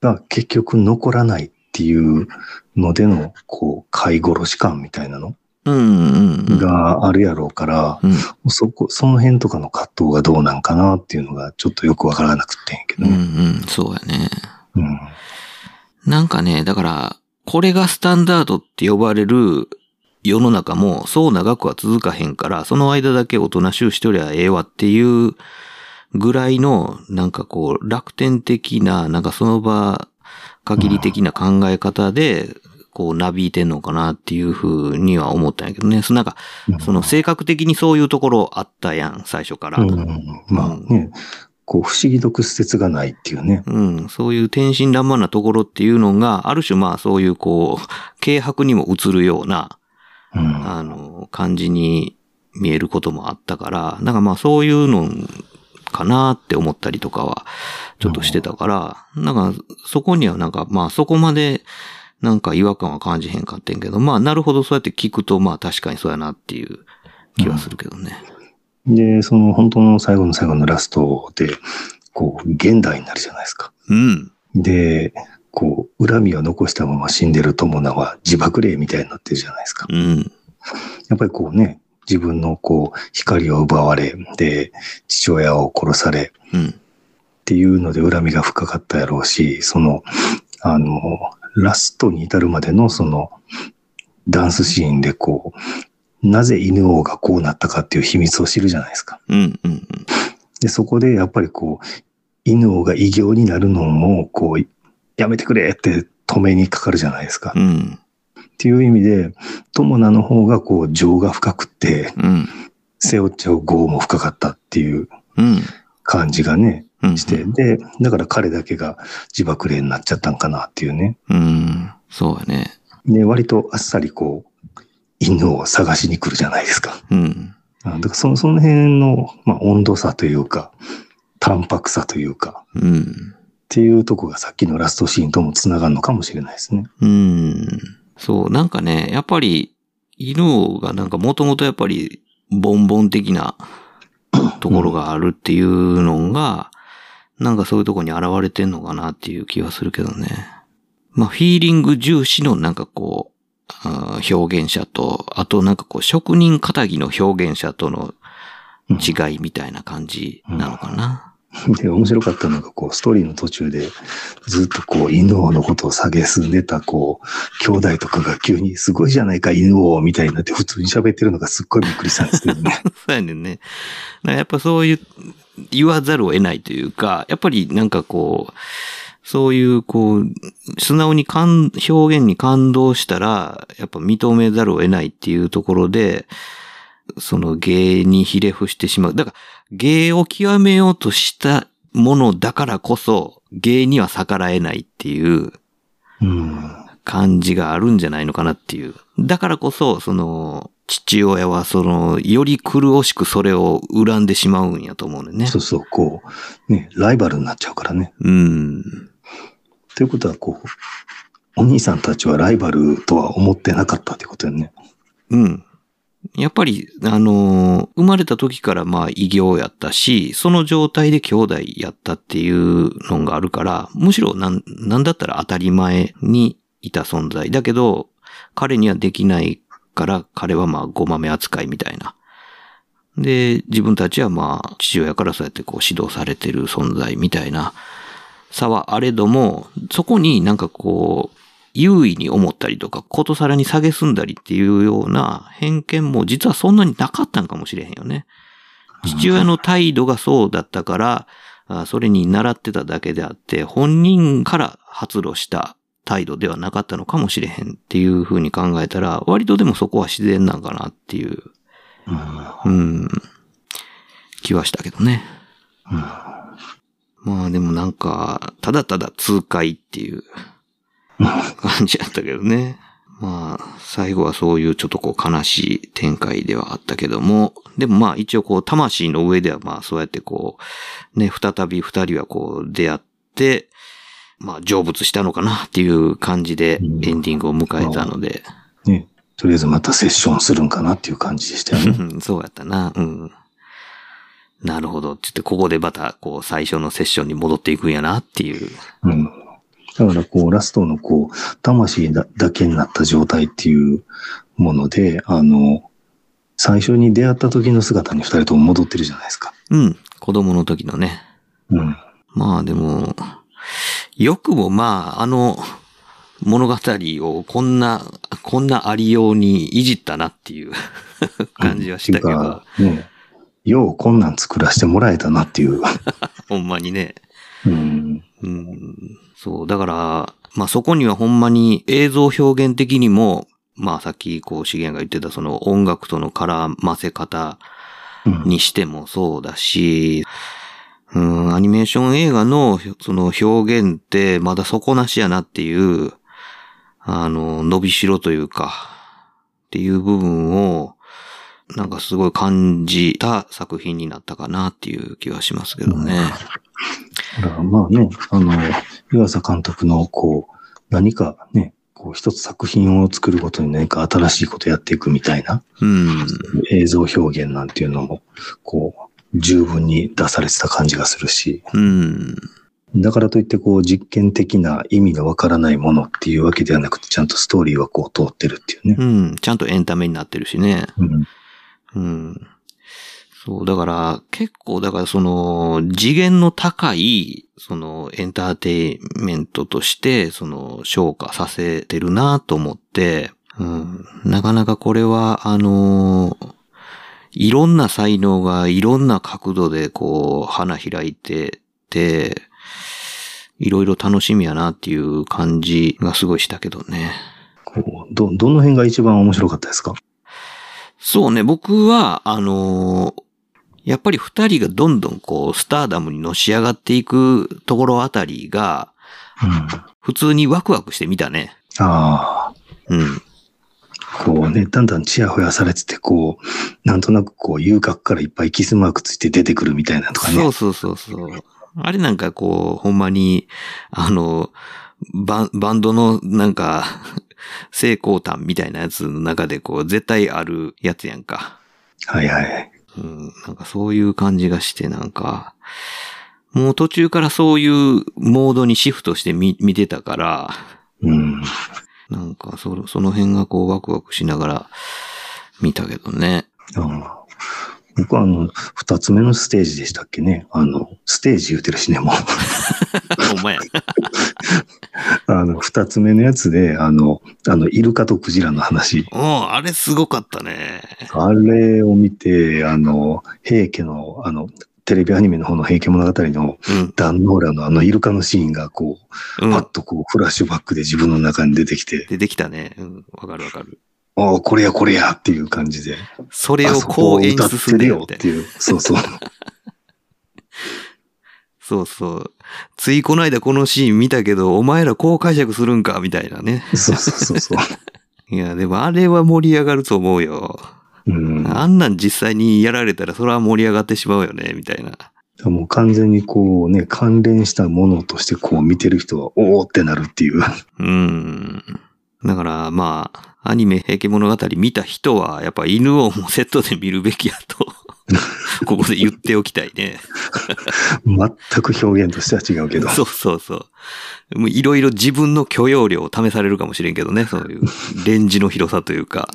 が結局残らないっていうのでの、こう、飼い殺し感みたいなの。があるやろうから、うん。そこ、その辺とかの葛藤がどうなんかなっていうのがちょっとよくわからなくてんけどうんうね。ん、そうやね。うん。なんかね、だから、これがスタンダードって呼ばれる世の中もそう長くは続かへんから、その間だけおとなしゅうしとりゃええわっていうぐらいの、なんかこう、楽天的な、なんかその場限り的な考え方で、こう、なびいてんのかなっていうふうには思ったんやけどね。そなんか、その性格的にそういうところあったやん、最初から。うんうんまあね、こう、不思議と屈折がないっていうね。うん、そういう天真爛漫なところっていうのが、ある種まあそういうこう、軽薄にも映るような、うん。あの、感じに見えることもあったから、なんかまあそういうのかなって思ったりとかは、ちょっとしてたから、なんかそこにはなんかまあそこまで、なんか違和感は感じへんかってんけど、まあなるほどそうやって聞くとまあ確かにそうやなっていう気はするけどね。で、その本当の最後の最後のラストで、こう、現代になるじゃないですか。うん。で、こう、恨みを残したまま死んでる友名は自爆霊みたいになってるじゃないですか。うん。やっぱりこうね、自分のこう、光を奪われ、で、父親を殺され、うん。っていうので恨みが深かったやろうし、その、あの、ラストに至るまでのその、ダンスシーンでこう、なぜ犬王がこうなったかっていう秘密を知るじゃないですか。うん。うん。で、そこでやっぱりこう、犬王が異形になるのも、こう、やめてくれって止めにかかるじゃないですか。っうん。ていう意味で、友名の方がこう、情が深くって、うん。背負っちゃう業も深かったっていううん。感じがね、うん。して、で、だから彼だけが自爆霊になっちゃったんかなっていうね。うん。そうやね。で、割とあっさりこう、犬を探しに来るじゃないですか。うん。あだからその、その辺の、まあ、温度差というか、淡白さというか、うん。っていうとこがさっきのラストシーンとも繋がるのかもしれないですね。うん。そう、なんかね、やっぱり、犬王がなんかもともとやっぱり、ボンボン的な ところがあるっていうのが、なんかそういうところに現れてんのかなっていう気はするけどね。まあ、フィーリング重視のなんかこう、表現者と、あとなんかこう、職人仇の表現者との違いみたいな感じなのかな。で、面白かったのが、こう、ストーリーの途中で、ずっとこう、犬王のことを蔑んでた、こう、兄弟とかが急に、すごいじゃないか、犬王みたいになって、普通に喋ってるのがすっごいびっくりしたんですけどね。そうやねんね。やっぱそういう、言わざるを得ないというか、やっぱりなんかこう、そういう、こう、素直に感、表現に感動したら、やっぱ認めざるを得ないっていうところで、その芸にひれ伏してしまう。だから、芸を極めようとしたものだからこそ、芸には逆らえないっていううん。感じがあるんじゃないのかなっていう。だからこそ、その、父親はその、より苦しくそれを恨んでしまうんやと思うのね。そうそう、こう、ね、ライバルになっちゃうからね。うん。ということは、こう、お兄さんたちはライバルとは思ってなかったってことよね。うん。やっぱり、あの、生まれた時からまあ異形やったし、その状態で兄弟やったっていうのがあるから、むしろなん、なんだったら当たり前にいた存在。だけど、彼にはできないから、彼はまあごまめ扱いみたいな。で、自分たちはまあ父親からそうやってこう指導されてる存在みたいなさはあれども、そこになんかこう、優位に思ったりとか、ことさらに下げすんだりっていうような偏見も実はそんなになかったんかもしれへんよね。父親の態度がそうだったから、あそれに習ってただけであって、本人から発露した態度ではなかったのかもしれへんっていうふうに考えたら、割とでもそこは自然なんかなっていう、うん、気はしたけどね。まあでもなんか、ただただ痛快っていう感じやったけどね。まあ、最後はそういうちょっとこう悲しい展開ではあったけども、でもまあ一応こう魂の上ではまあそうやってこう、ね、再び二人はこう出会って、まあ成仏したのかなっていう感じでうんエンディングを迎えたので、ね。とりあえずまたセッションするんかなっていう感じでしたよね。う んそうやったな。うん。なるほど。って言って、ここでまた、こう、最初のセッションに戻っていくんやなっていう。うん。だからこう、ラストのこう、魂だだけになった状態っていうもので、あの、最初に出会った時の姿に二人とも戻ってるじゃないですか。うん。子供の時のね。うん。まあでも、よくもまあ、あの物語をこんな、こんなありようにいじったなっていう 感じはしたけどうか、ね、ようこんなん作らせてもらえたなっていう。ほんまにね。うん。うん、そう、だから、まあそこにはほんまに映像表現的にも、まあさっきこう資源が言ってたその音楽との絡ませ方うん。にしてもそうだし、うん、アニメーション映画のその表現ってまだ底なしやなっていう、あの、伸びしろというか、っていう部分を、なんかすごい感じた作品になったかなっていう気はしますけどね。だからまあね、あの、湯浅監督のこう、何かね、こう一つ作品を作ることに何か新しいことやっていくみたいなうん。映像表現なんていうのも、こう、十分に出されてた感じがするし、うん。だからといってこう実験的な意味がわからないものっていうわけではなくて、ちゃんとストーリーはこう通ってるっていうね。うん。ちゃんとエンタメになってるしね。うん。うん。そう、だから、結構、だからその、次元の高い、その、エンターテインメントとして、その、昇華させてるなと思って、うん。なかなかこれは、あのいろんな才能がいろんな角度でこう、花開いてて、いろいろ楽しみやなっていう感じがすごいしたけどね。こうど、どの辺が一番面白かったですか？そうね、僕は、あのーやっぱり二人がどんどんこう、スターダムにのし上がっていくところあたりが、うん。普通にワクワクしてみたね。ああ。うん。こうね、だんだんチヤホヤされてて、こう、なんとなくこう、遊郭からいっぱいキスマークついて出てくるみたいなとかね。そうそうそうそう。あれなんかこう、ほんまに、あの、バンバンドのなんか、成功譚みたいなやつの中でこう、絶対あるやつやんか。はいはい。うん、なんかそういう感じがして、なんか、もう途中からそういうモードにシフトして見見てたから、うん。なんかその、その辺がこうワクワクしながら見たけどね。うん僕はあの、二つ目のステージでしたっけね。あの、ステージ言うてるしね、もう。お前や。あの、二つ目のやつで、あの、あの、イルカとクジラの話。おうあれすごかったね。あれを見て、あの、平家の、あの、テレビアニメの方の平家物語のうん。壇ノ浦のあのイルカのシーンがこう、うんパッ。とこうフラッシュバックで自分の中に出てきて、出てきたね。うん。わかるわかる。ああ、これやこれやっていう感じで。それをこう演歌出するよ。っていう。そうそう。そうそう。ついこの間このシーン見たけど、お前らこう解釈するんかみたいなね。そうそうそうそう。いや、でもあれは盛り上がると思うよ。うん。あんなん実際にやられたらそれは盛り上がってしまうよね、みたいな。もう完全にこうね、関連したものとしてこう見てる人は、おおってなるっていう。うん。だから、まあ、アニメ平家物語見た人は、やっぱ犬をもうセットで見るべきやと、ここで言っておきたいね。全く表現としては違うけど。そうそうそう。もういろいろ自分の許容量を試されるかもしれんけどね、そういうレンジの広さというか。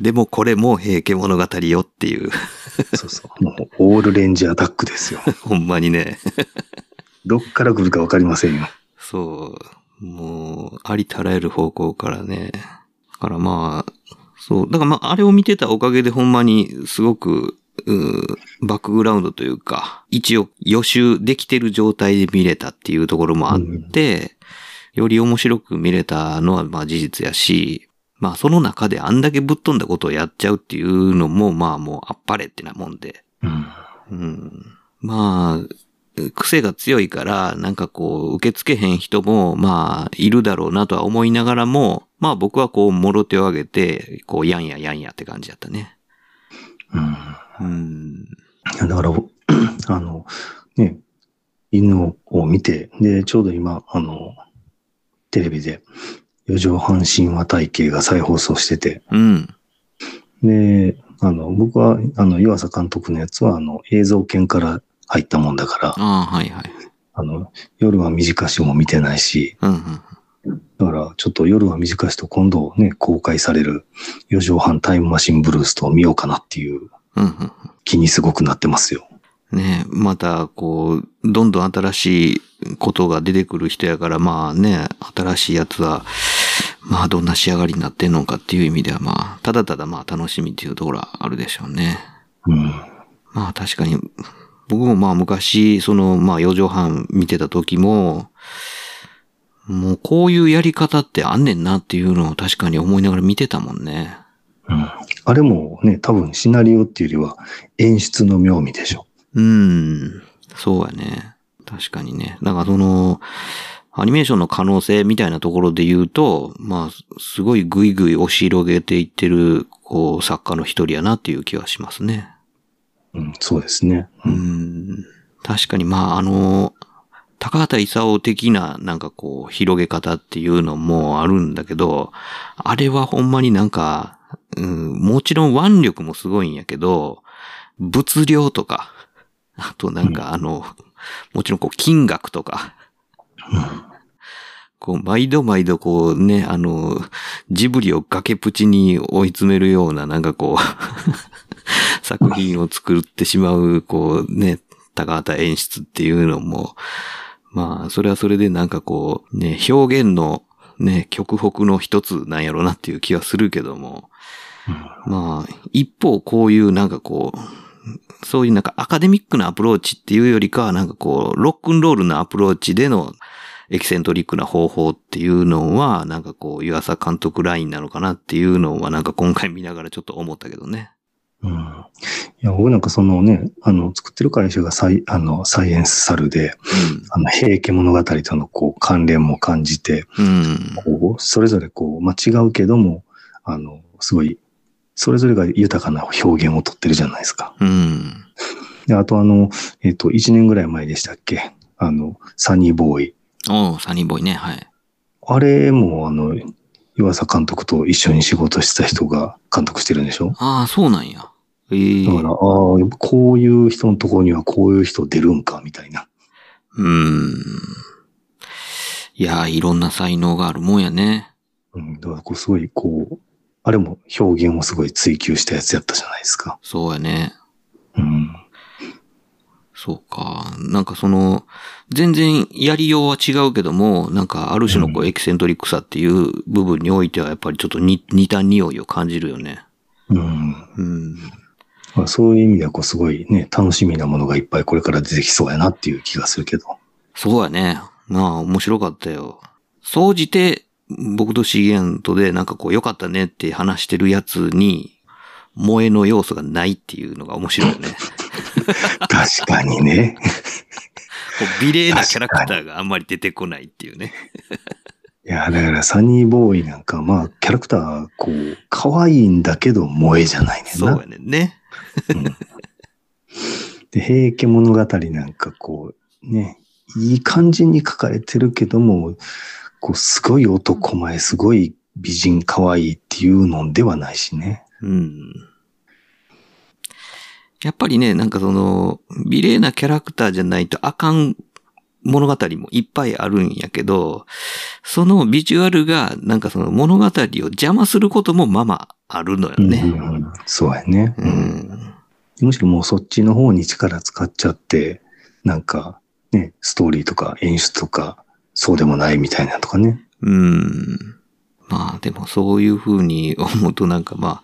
でもこれも平家物語よっていう、そうそう。もうオールレンジアタックですよ。ほんまにね。どっから来るかわかりませんよ。そう。もう、ありたらゆる方向からね。だからまあ、そう。だからまあ、あれを見てたおかげでほんまにすごく、うーバックグラウンドというか、一応予習できてる状態で見れたっていうところもあって、より面白く見れたのはまあ事実やし、まあその中であんだけぶっ飛んだことをやっちゃうっていうのもまあもうあっぱれってなもんで。うん。うん。まあ、癖が強いから、なんかこう、受け付けへん人も、まあ、いるだろうなとは思いながらも、まあ僕はこう、もろ手を挙げて、こう、やんややんやって感じだったね。うん。うん。だから、あの、ね、犬を見て、で、ちょうど今、あの、テレビで、四畳半神話体系が再放送してて、うん。で、あの、僕は、あの、湯浅監督のやつは、あの、映像犬から入ったもんだから、ああ、はいはい。あの、夜は短しも見てないし、うんうん。だから、ちょっと夜は短しと今度ね、公開される四畳半タイムマシンブルースと見ようかなっていう。気にすごくなってますよ。ねまた、こう、どんどん新しいことが出てくる人やから、まあね、新しいやつは、まあどんな仕上がりになってんのかっていう意味では、まあ、ただただまあ楽しみっていうところはあるでしょうね。うん。まあ確かに、僕もまあ昔、その、まあ4畳半見てた時も、もうこういうやり方ってあんねんなっていうのを確かに思いながら見てたもんね。うん。あれもね、多分シナリオっていうよりは演出の妙味でしょ。うん。そうやね。確かにね。だからその、アニメーションの可能性みたいなところで言うと、まあ、すごいグイグイ押し広げていってる、こう、作家の一人やなっていう気はしますね。うん、そうですね。う。ん。確かに、まあ、あの、高畑勲的な、なんかこう、広げ方っていうのもあるんだけど、あれはほんまになんか、うん、もちろん腕力もすごいんやけど、物量とか、あとなんかあの、もちろんこう、金額とか、こう、毎度毎度こうね、あの、ジブリを崖っぷちに追い詰めるような、なんかこう、作品を作ってしまう、こうね、高畑演出っていうのも、まあ、それはそれでなんかこう、ね、表現のね、極北の一つなんやろうなっていう気はするけども、まあ、一方こういうなんかこう、そういうなんかアカデミックなアプローチっていうよりかは、なんかこう、ロックンロールなアプローチでのエキセントリックな方法っていうのは、なんかこう、湯浅監督ラインなのかなっていうのは、なんか今回見ながらちょっと思ったけどね。うん。いや、僕なんかそのね、あの、作ってる会社がサイ、あの、サイエンスサルで、あの、平家物語とのこう、関連も感じて、うん。うん。こう、それぞれこう、まあ、違うけども、あの、すごい、それぞれが豊かな表現をとってるじゃないですか。うん。で、あとあの、えっ、と、1年ぐらい前でしたっけ？あの、サニーボーイ。おうサニーボーイね、はい。あれも、あの、岩佐監督と一緒に仕事してた人が監督してるんでしょ？ああ、そうなんや。ええだから、ああ、こういう人のところにはこういう人出るんか、みたいな。うーん。いやー、いろんな才能があるもんやね。うん、だからこうすごい、こう、あれも表現をすごい追求したやつやったじゃないですか。そうやね。うん。そうか。なんかその、全然やりようは違うけども、なんかある種のこうエキセントリックさっていう部分においてはやっぱりちょっと似似た匂いを感じるよね。うん。うん。まあ、そういう意味では、こう、すごいね、楽しみなものがいっぱいこれから出てきそうやなっていう気がするけど。そうやね。まあ、面白かったよ。総じて、僕とシゲントでなんかこう良かったねって話してるやつに、萌えの要素がないっていうのが面白いよね。確かにね。こう美麗なキャラクターがあんまり出てこないっていうね。いや、だからサニーボーイなんか、まあ、キャラクター、こう、可愛いんだけど、萌えじゃないねんな。そうやねんね。で、平家物語なんか、こう、ね、いい感じに書かれてるけども、こう、すごい男前、すごい美人、可愛いっていうのではないしね。うん。やっぱりね、なんかその、美麗なキャラクターじゃないとあかん物語もいっぱいあるんやけど、そのビジュアルがなんかその物語を邪魔することもままあるのよね。うんうんそうやね。うん。むしろもうそっちの方に力使っちゃって、なんか、ね、ストーリーとか演出とか、そうでもないみたいなとかね。うん。まあでもそういう風に思うとなんかま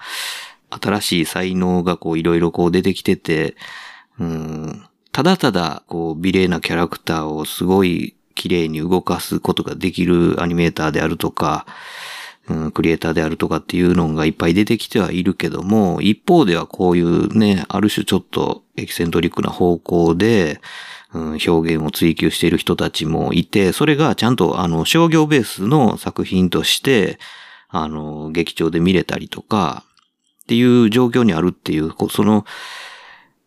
あ、新しい才能がこういろいろこう出てきてて、うん、ただただこう美麗なキャラクターをすごい綺麗に動かすことができるアニメーターであるとか、うん、クリエイターであるとかっていうのがいっぱい出てきてはいるけども、一方ではこういうね、ある種ちょっとエキセントリックな方向で、うん、表現を追求している人たちもいて、それがちゃんとあの商業ベースの作品として、あの、劇場で見れたりとか、っていう状況にあるっていう、その、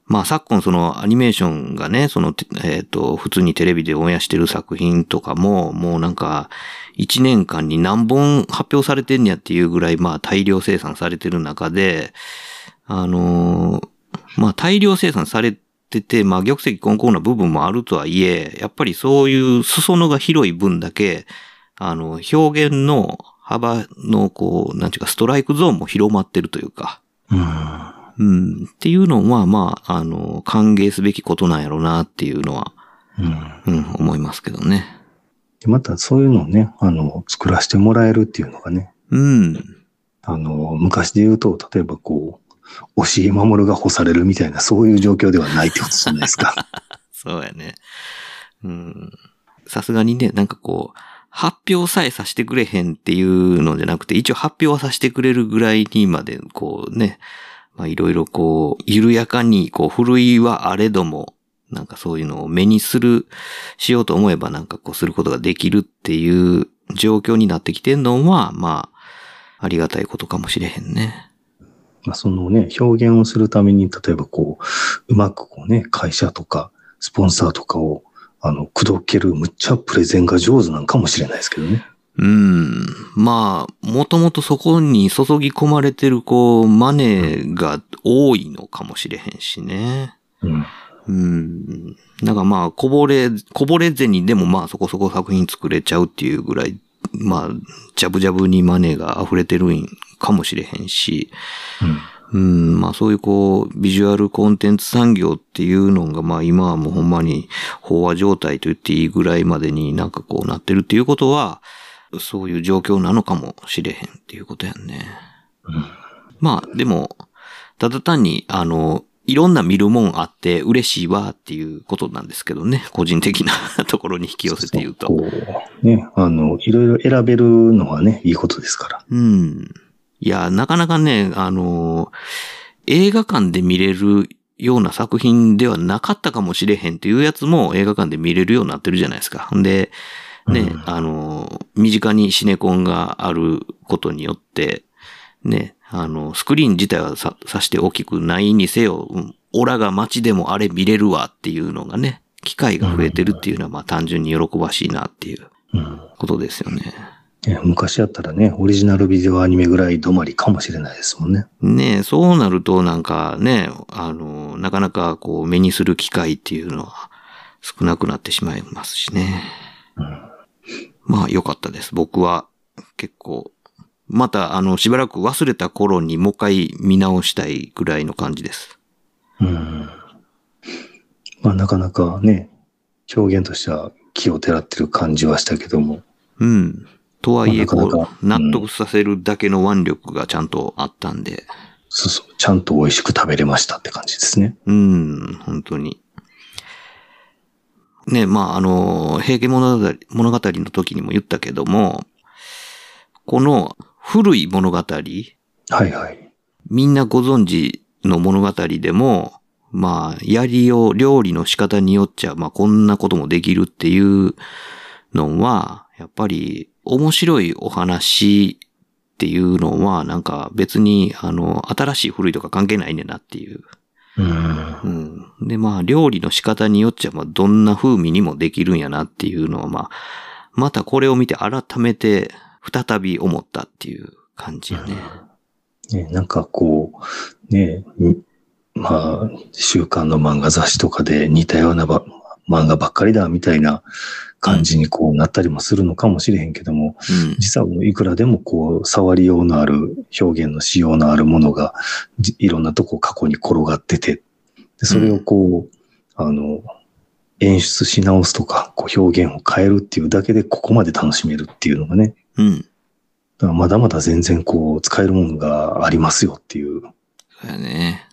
まあ昨今そのアニメーションがね、その、えっ、と、普通にテレビでオンエアしてる作品とかも、もうなんか、一年間に何本発表されてんやっていうぐらい、まあ大量生産されてる中で、あのーまあ大量生産されててて、まあ玉石混交な部分もあるとはいえ、やっぱりそういう裾野が広い分だけ、あの、表現の幅のこう、なんていうか、ストライクゾーンも広まってるというか、うん。うん、っていうのは、まあ、あの、歓迎すべきことなんやろうなっていうのは、うん。うん、思いますけどね。でまたそういうのをね、あの、作らせてもらえるっていうのがね、うん。あの、昔で言うと、例えばこう、押井守が干されるみたいな、そういう状況ではないってことじゃないですか。そうやね。うん。さすがにね、なんかこう、発表さえさせてくれへんっていうのじゃなくて、一応発表はさせてくれるぐらいにまで、こうね、まあいろいろこう、緩やかに、こう、ふるいはあれども、なんかそういうのを目にする、しようと思えばなんかこうすることができるっていう状況になってきてんのは、まあ、ありがたいことかもしれへんね。まあそのね、表現をするために、例えばこう、うまくこうね、会社とか、スポンサーとかを、あの、口説ける、むっちゃプレゼンが上手なんかもしれないですけどね。うん。まあ、もともとそこに注ぎ込まれてる、こう、マネーが多いのかもしれへんしね。うん。うん。だからまあ、こぼれ、こぼれ銭でもまあそこそこ作品作れちゃうっていうぐらい、まあ、ジャブジャブにマネーが溢れてるんかもしれへんし、うん、まあそういうこう、ビジュアルコンテンツ産業っていうのが、まあ今はもうほんまに飽和状態と言っていいぐらいまでになんかこうなってるっていうことは、そういう状況なのかもしれへんっていうことやんね。まあでも、ただ単に、あの、いろんな見るもんあって嬉しいわっていうことなんですけどね。個人的なところに引き寄せて言うと。こう、ね、あの、いろいろ選べるのはね、いいことですから。うん。いや、なかなかね、あの、映画館で見れるような作品ではなかったかもしれへんっていうやつも映画館で見れるようになってるじゃないですか。んで、ね、うんあの、身近にシネコンがあることによって、ね、あの、スクリーン自体はさ、さして大きくないにせよ、うんオラが街でもあれ見れるわっていうのがね、機会が増えてるっていうのはまあ単純に喜ばしいなっていううんことですよね。ね昔やったらね、オリジナルビデオアニメぐらい止まりかもしれないですもんね。ねえ、そうなるとなんかね、あの、なかなかこう目にする機会っていうのは少なくなってしまいますしね。まあ良かったです。僕は結構、またあのしばらく忘れた頃にもう一回見直したいぐらいの感じです。うん。まあなかなかね、表現としては気をてらってる感じはしたけども。うん。とはいえ、こう、納得させるだけの腕力がちゃんとあったんで、そうそう、ちゃんと美味しく食べれましたって感じですね。うん、本当に。ね、まあ、あの、平家物語物語の時にも言ったけども、この古い物語、はいはい。みんなご存知の物語でも、まあ、やりよう、料理の仕方によっちゃ、まあ、こんなこともできるっていうのは、やっぱり面白いお話っていうのは、なんか別に、あの、新しい古いとか関係ないねんなっていう。うん。うん。で、まあ、料理の仕方によっちゃ、まあ、どんな風味にもできるんやなっていうのは、まあ、またこれを見て改めて、再び思ったっていう感じよね。ね、なんかこう、ね、にまあ、週刊の漫画雑誌とかで似たようなば漫画ばっかりだみたいな感じにこうなったりもするのかもしれへんけども、うん。実はもういくらでもこう、触りようのある表現のしようのあるものが、じいろんなとこ過去に転がってて、でそれをこう、あの、演出し直すとか、こう表現を変えるっていうだけでここまで楽しめるっていうのがね。うん。だまだまだ全然こう使えるものがありますよっていう。そうやね。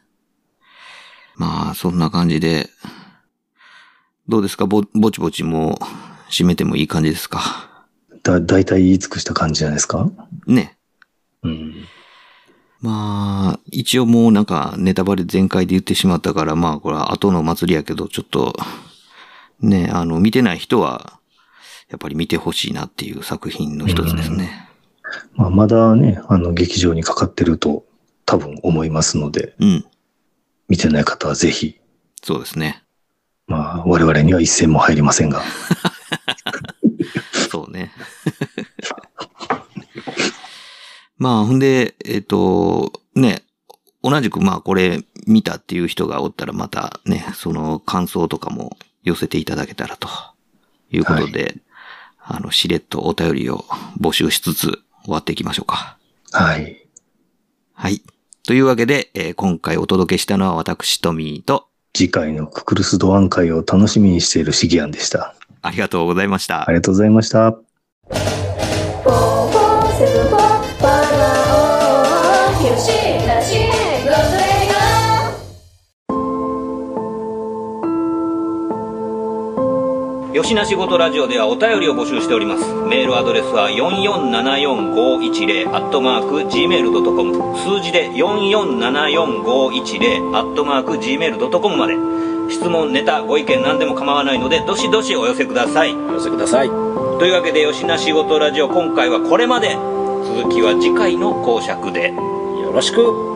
まあ、そんな感じで、どうですか？ぼ、ぼちぼちもう締めてもいい感じですか？だ、だいたい言い尽くした感じじゃないですか？ね。うん。まあ、一応もうなんかネタバレ全開で言ってしまったから、まあこれは後の祭りやけど、ちょっと、ね、あの、見てない人は、やっぱり見てほしいなっていう作品の一つですね。まあ、まだね、あの、劇場にかかってると多分思いますので、うん。見てない方はぜひ、そうですね。まあ、我々には一銭も入りませんが。まあ、ほんで、えっ、と、ね、同じくまあこれ見たっていう人がおったらまたね、その感想とかも寄せていただけたらということで、あの、しれっとお便りを募集しつつ終わっていきましょうか。はい。はい。というわけで、えー今回お届けしたのは私、トミーと、次回のククルスドアン会を楽しみにしているシギアンでした。ありがとうございましたあ。りがとうございました。フォーフォーセブンフォーバナーヒロシラシゴーズレディ吉な仕事ラジオではお便りを募集しております。メールアドレスは4474510アットマーク gmail.com 数字で4474510アットマーク gmail.com まで。質問、ネタ、ご意見何でも構わないのでどしどしお寄せください。お寄せください。というわけで吉な仕事ラジオ今回はこれまで続きは次回の講釈で。よろしく。